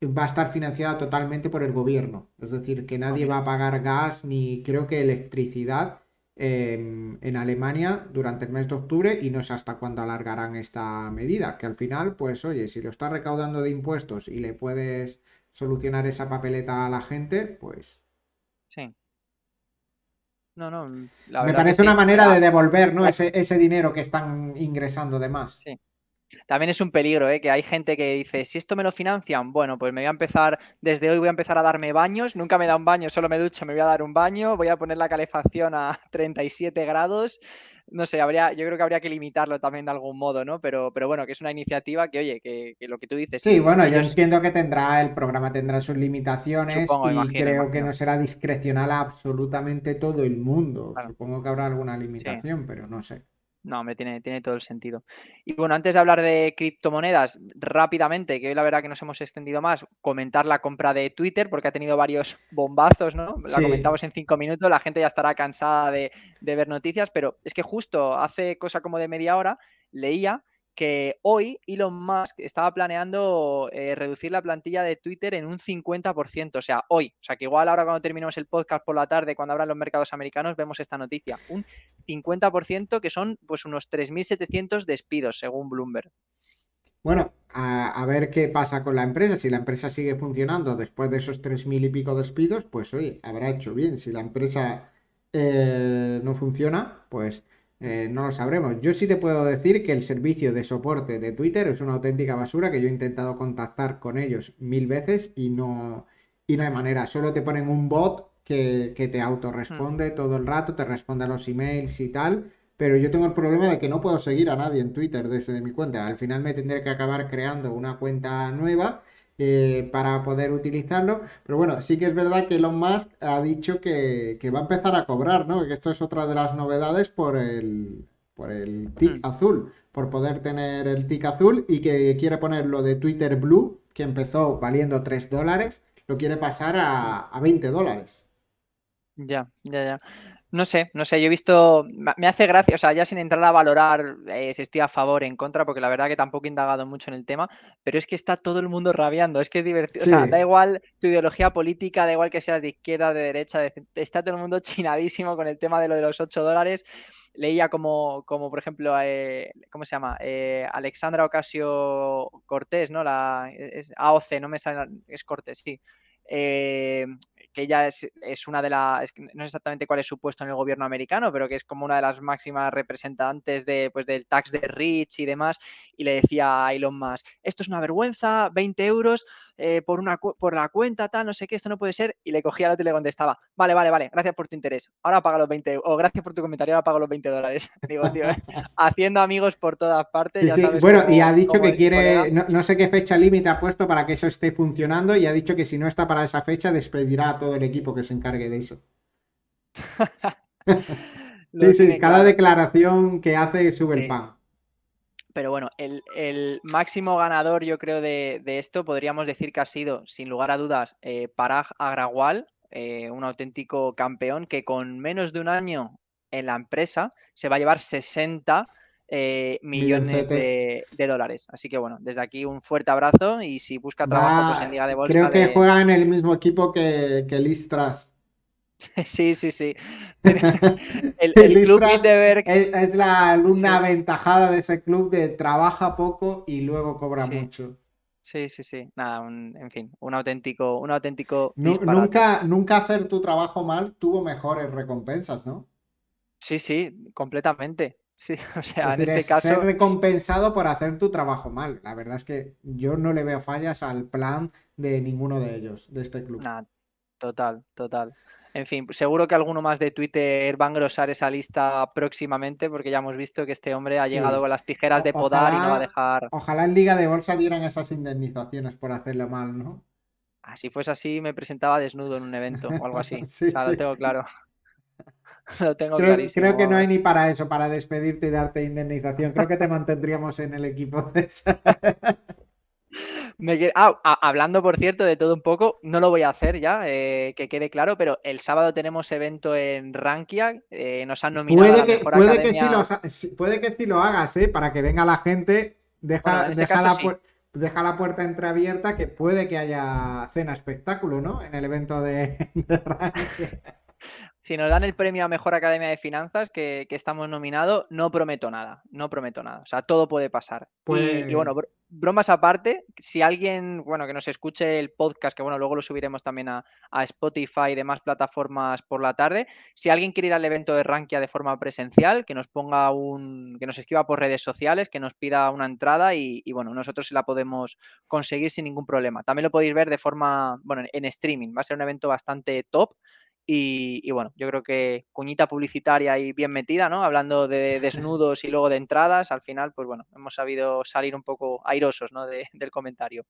va a estar financiada totalmente por el gobierno. Es decir, que nadie va a pagar gas ni creo que electricidad em, en Alemania durante el mes de octubre y no sé hasta cuándo alargarán esta medida. Que al final, pues oye, si lo estás recaudando de impuestos y le puedes solucionar esa papeleta a la gente, pues... Sí. No, no, Me parece una manera de devolver ¿no? ese, ese dinero que están ingresando de más. Sí. También es un peligro, ¿eh? que hay gente que dice, si esto me lo financian, bueno, pues me voy a empezar, desde hoy voy a empezar a darme baños, nunca me da un baño, solo me ducho, me voy a dar un baño, voy a poner la calefacción a 37 grados, no sé, habría, yo creo que habría que limitarlo también de algún modo, ¿no? Pero, pero bueno, que es una iniciativa que, oye, que, lo que tú dices. Sí, bueno, yo entiendo que tendrá, el programa tendrá sus limitaciones y creo que no será discrecional a absolutamente todo el mundo. Supongo que habrá alguna limitación, pero no sé. No, me tiene, tiene todo el sentido. Y bueno, antes de hablar de criptomonedas, rápidamente, que hoy la verdad que nos hemos extendido más, comentar la compra de Twitter, porque ha tenido varios bombazos, ¿no? La comentamos en cinco minutos, la gente ya estará cansada de, de ver noticias, pero es que justo hace cosa como de media hora leía que hoy Elon Musk estaba planeando eh, reducir la plantilla de Twitter en un 50%, o sea, hoy. O sea, que igual ahora cuando terminemos el podcast por la tarde, cuando abran los mercados americanos, vemos esta noticia. Un 50% que son pues unos 3.700 despidos, según Bloomberg. Bueno, a, ver qué pasa con la empresa. Si la empresa sigue funcionando después de esos 3.000 y pico despidos, pues hoy habrá hecho bien. Si la empresa eh, no funciona, pues eh, no lo sabremos. Yo sí te puedo decir que el servicio de soporte de Twitter es una auténtica basura, que yo he intentado contactar con ellos mil veces y no, y no hay manera. Solo te ponen un bot que, te autorresponde mm. todo el rato, te responde a los emails y tal. Pero yo tengo el problema de que no puedo seguir a nadie en Twitter desde mi cuenta. Al final me tendré que acabar creando una cuenta nueva eh, para poder utilizarlo. Pero bueno, sí que es verdad que Elon Musk ha dicho que, va a empezar a cobrar, ¿no? Que esto es otra de las novedades por el, por el tic mm. azul, por poder tener el tic azul y que quiere poner lo de Twitter Blue, que empezó valiendo 3 dólares, lo quiere pasar a, a 20 dólares. Ya, ya, ya. No sé, no sé, yo he visto, me hace gracia, o sea, ya sin entrar a valorar eh, si estoy a favor o en contra, porque la verdad que tampoco he indagado mucho en el tema, pero es que está todo el mundo rabiando, es que es divertido, o sea, da igual tu ideología política, da igual que seas de izquierda, de derecha, está todo el mundo chinadísimo con el tema de lo de los 8 dólares. Leía como, como por ejemplo, eh, ¿cómo se llama? Eh, Alexandra Ocasio Cortés, ¿no? La es AOC, no me sale, es Cortés, sí. Eh, que ella es, es una de las, no sé exactamente cuál es su puesto en el gobierno americano, pero que es como una de las máximas representantes de, pues, del tax de Rich y demás, y le decía a Elon Musk, esto es una vergüenza, 20 euros eh, por, una, por la cuenta, tal, no sé qué, esto no puede ser, y le cogía la y le contestaba, vale, vale, vale, gracias por tu interés, ahora paga los 20, o gracias por tu comentario, ahora pago los 20 dólares. Digo, tío, haciendo amigos por todas partes. Ya sabes bueno, y ha dicho que quiere, no, no sé qué fecha límite ha puesto para que eso esté funcionando, y ha dicho que si no está para esa fecha, despedirá a todo el equipo que se encargue de eso. sí, sí, cada declaración que hace sube el pan. Pero bueno, el, máximo ganador, yo creo, de, esto podríamos decir que ha sido, sin lugar a dudas, eh, Parag Agrawal, eh, un auténtico campeón que con menos de un año en la empresa se va a llevar 60 eh, millones de, dólares. Así que bueno, desde aquí un fuerte abrazo y si busca trabajo pues en Liga de Bolsa. Creo que juega en el mismo equipo que, que Listras. Sí, sí, sí. El, club es, la alumna aventajada de ese club de trabaja poco y luego cobra mucho. Sí, sí, sí. Nada, en fin, un auténtico, un auténtico. nunca, nunca hacer tu trabajo mal tuvo mejores recompensas, ¿no? Sí, sí, completamente. Sí, o sea, en este caso. Ser recompensado por hacer tu trabajo mal. La verdad es que yo no le veo fallas al plan de ninguno de ellos, de este club. total, total. En fin, seguro que alguno más de Twitter va a engrosar esa lista próximamente, porque ya hemos visto que este hombre ha llegado con las tijeras de podar y no va a dejar. Ojalá en Liga de Bolsa dieran esas indemnizaciones por hacerlo mal, ¿no? Ah, si fuese así, me presentaba desnudo en un evento o algo así. sí, lo tengo claro. lo tengo creo, Creo que no hay ni para eso, para despedirte y darte indemnización. Creo que te mantendríamos en el equipo. Ah, hablando, por cierto, de todo un poco, no lo voy a hacer ya, eh, que quede claro, pero el sábado tenemos evento en Rankia, eh, nos han nominado puede que, puede Que sí lo, puede que sí lo hagas, ¿eh? Para que venga la gente, deja, la, deja la puerta entreabierta, que puede que haya cena espectáculo, ¿no? En el evento de, Si nos dan el premio a Mejor Academia de Finanzas, que, estamos nominados, no prometo nada, no prometo nada. O sea, todo puede pasar. Y, pues bueno, bromas aparte, si alguien, bueno, que nos escuche el podcast, que bueno, luego lo subiremos también a, Spotify y demás plataformas por la tarde, si alguien quiere ir al evento de Rankia de forma presencial, que nos ponga un, que nos escriba por redes sociales, que nos pida una entrada y, bueno, nosotros la podemos conseguir sin ningún problema. También lo podéis ver de forma, bueno, en streaming. Va a ser un evento bastante top y, bueno, yo creo que cuñita publicitaria y bien metida, ¿no? Hablando de desnudos y luego de entradas, al final, pues bueno, hemos sabido salir un poco airosos, ¿no? del comentario.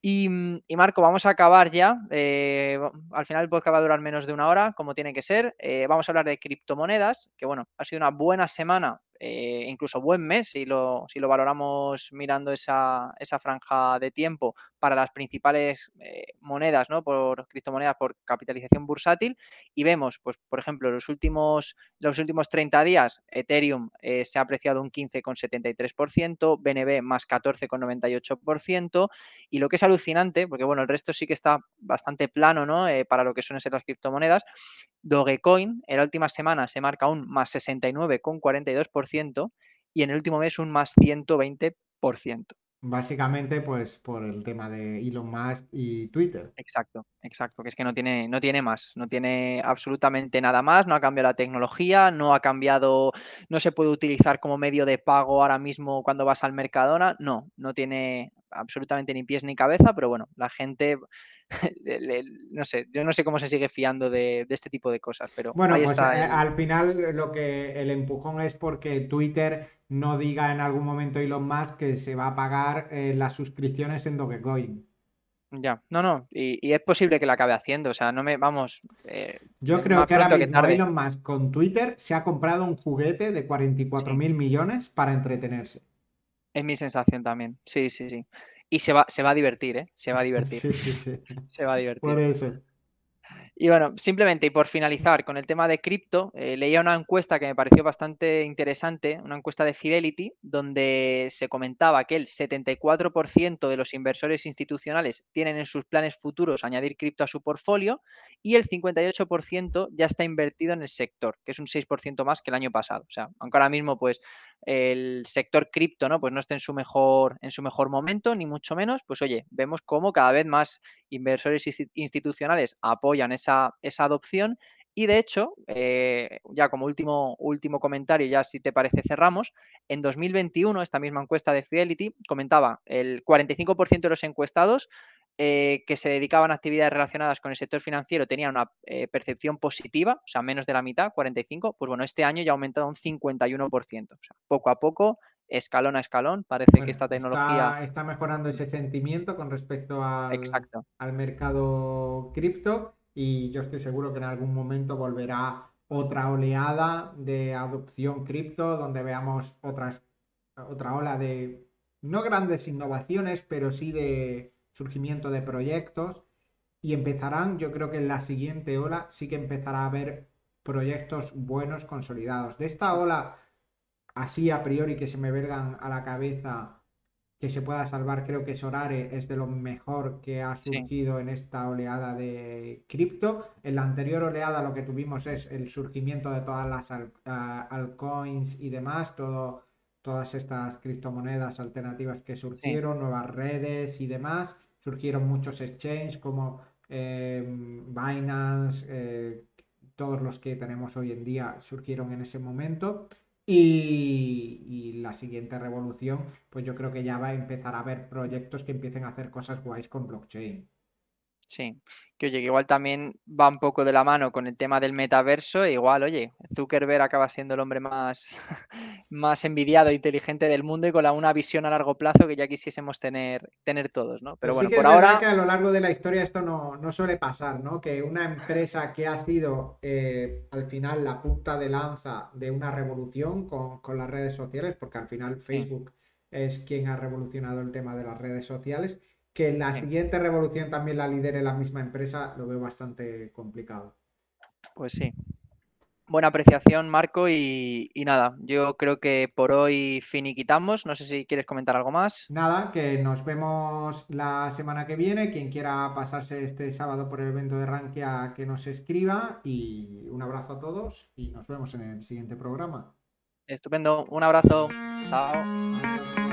Y, Marco, vamos a acabar ya. Eh, al final el podcast va a durar menos de una hora, como tiene que ser. Eh, vamos a hablar de criptomonedas, que bueno, ha sido una buena semana eh, incluso buen mes si lo, si lo valoramos mirando esa, esa, franja de tiempo para las principales eh, monedas, ¿no? Por criptomonedas por capitalización bursátil y vemos, pues, por ejemplo, los últimos, los últimos 30 días Ethereum eh, se ha apreciado un 15,73%, BNB más 14,98% y lo que es alucinante, porque bueno, el resto sí que está bastante plano, ¿no? para lo que suelen ser las criptomonedas, Dogecoin en la última semana se marca un más 69,42% y en el último mes un más 120%. Básicamente, pues por el tema de Elon Musk y Twitter. Exacto, exacto, que es que no tiene, no tiene más, no tiene absolutamente nada más, no ha cambiado la tecnología, no ha cambiado, no se puede utilizar como medio de pago ahora mismo cuando vas al Mercadona, no, no tiene absolutamente ni pies ni cabeza, pero bueno, la gente no sé, yo no sé cómo se sigue fiando de, este tipo de cosas, pero bueno, pues eh, al final lo que el empujón es porque Twitter no diga en algún momento Elon Musk que se va a pagar eh, las suscripciones en Dogecoin. Ya, no, no, y, es posible que lo acabe haciendo, o sea, no me, vamos... Eh, yo creo que ahora mismo Elon Musk con Twitter se ha comprado un juguete de 44 mil millones para entretenerse. Es mi sensación también, sí, sí, sí y se va, se va a divertir, ¿eh? Se va a divertir. Sí, sí, sí. Se va a divertir. Por eso. Y bueno, simplemente y por finalizar con el tema de cripto, eh, leía una encuesta que me pareció bastante interesante, una encuesta de Fidelity, donde se comentaba que el 74% de los inversores institucionales tienen en sus planes futuros añadir cripto a su portfolio y el 58% ya está invertido en el sector, que es un 6% más que el año pasado. O sea, aunque ahora mismo pues el sector cripto no pues no esté en su mejor en su mejor momento ni mucho menos, pues oye, vemos cómo cada vez más inversores institucionales apoyan esa, esa adopción y de hecho, eh, ya como último, último comentario, ya si te parece cerramos, en 2021 esta misma encuesta de Fidelity comentaba el 45% de los encuestados eh, que se dedicaban a actividades relacionadas con el sector financiero tenían una eh, percepción positiva, o sea, menos de la mitad, 45, pues bueno, este año ya ha aumentado un 51%. O sea, poco a poco escalón a escalón. Parece que esta tecnología. Está, mejorando ese sentimiento con respecto al, al mercado cripto y yo estoy seguro que en algún momento volverá otra oleada de adopción cripto donde veamos otras, otra ola de no grandes innovaciones, pero sí de surgimiento de proyectos y empezarán, yo creo que en la siguiente ola sí que empezará a haber proyectos buenos consolidados. De esta ola así a priori que se me vergan a la cabeza que se pueda salvar, creo que Sorare es de lo mejor que ha surgido en esta oleada de cripto. En la anterior oleada lo que tuvimos es el surgimiento de todas las altcoins y demás, todo, todas estas criptomonedas alternativas que surgieron, nuevas redes y demás. Surgieron muchos exchanges como eh, Binance, eh, todos los que tenemos hoy en día surgieron en ese momento. Y, la siguiente revolución, pues yo creo que ya va a empezar a haber proyectos que empiecen a hacer cosas guays con blockchain. Sí, que oye, que igual también va un poco de la mano con el tema del metaverso, e igual, oye, Zuckerberg acaba siendo el hombre más, más envidiado e inteligente del mundo y con la, una visión a largo plazo que ya quisiésemos tener, tener todos, ¿no? Pero bueno, por ahora. que a lo largo de la historia esto no, no suele pasar, ¿no? Que una empresa que ha sido eh, al final la punta de lanza de una revolución con, con las redes sociales, porque al final Facebook es quien ha revolucionado el tema de las redes sociales que la siguiente revolución también la lidere la misma empresa, lo veo bastante complicado. Pues sí. Buena apreciación, Marco, y, nada, yo creo que por hoy finiquitamos. No sé si quieres comentar algo más. Nada, que nos vemos la semana que viene. Quien quiera pasarse este sábado por el evento de Rankia, que nos escriba. Y un abrazo a todos y nos vemos en el siguiente programa. Estupendo, un abrazo. Chao.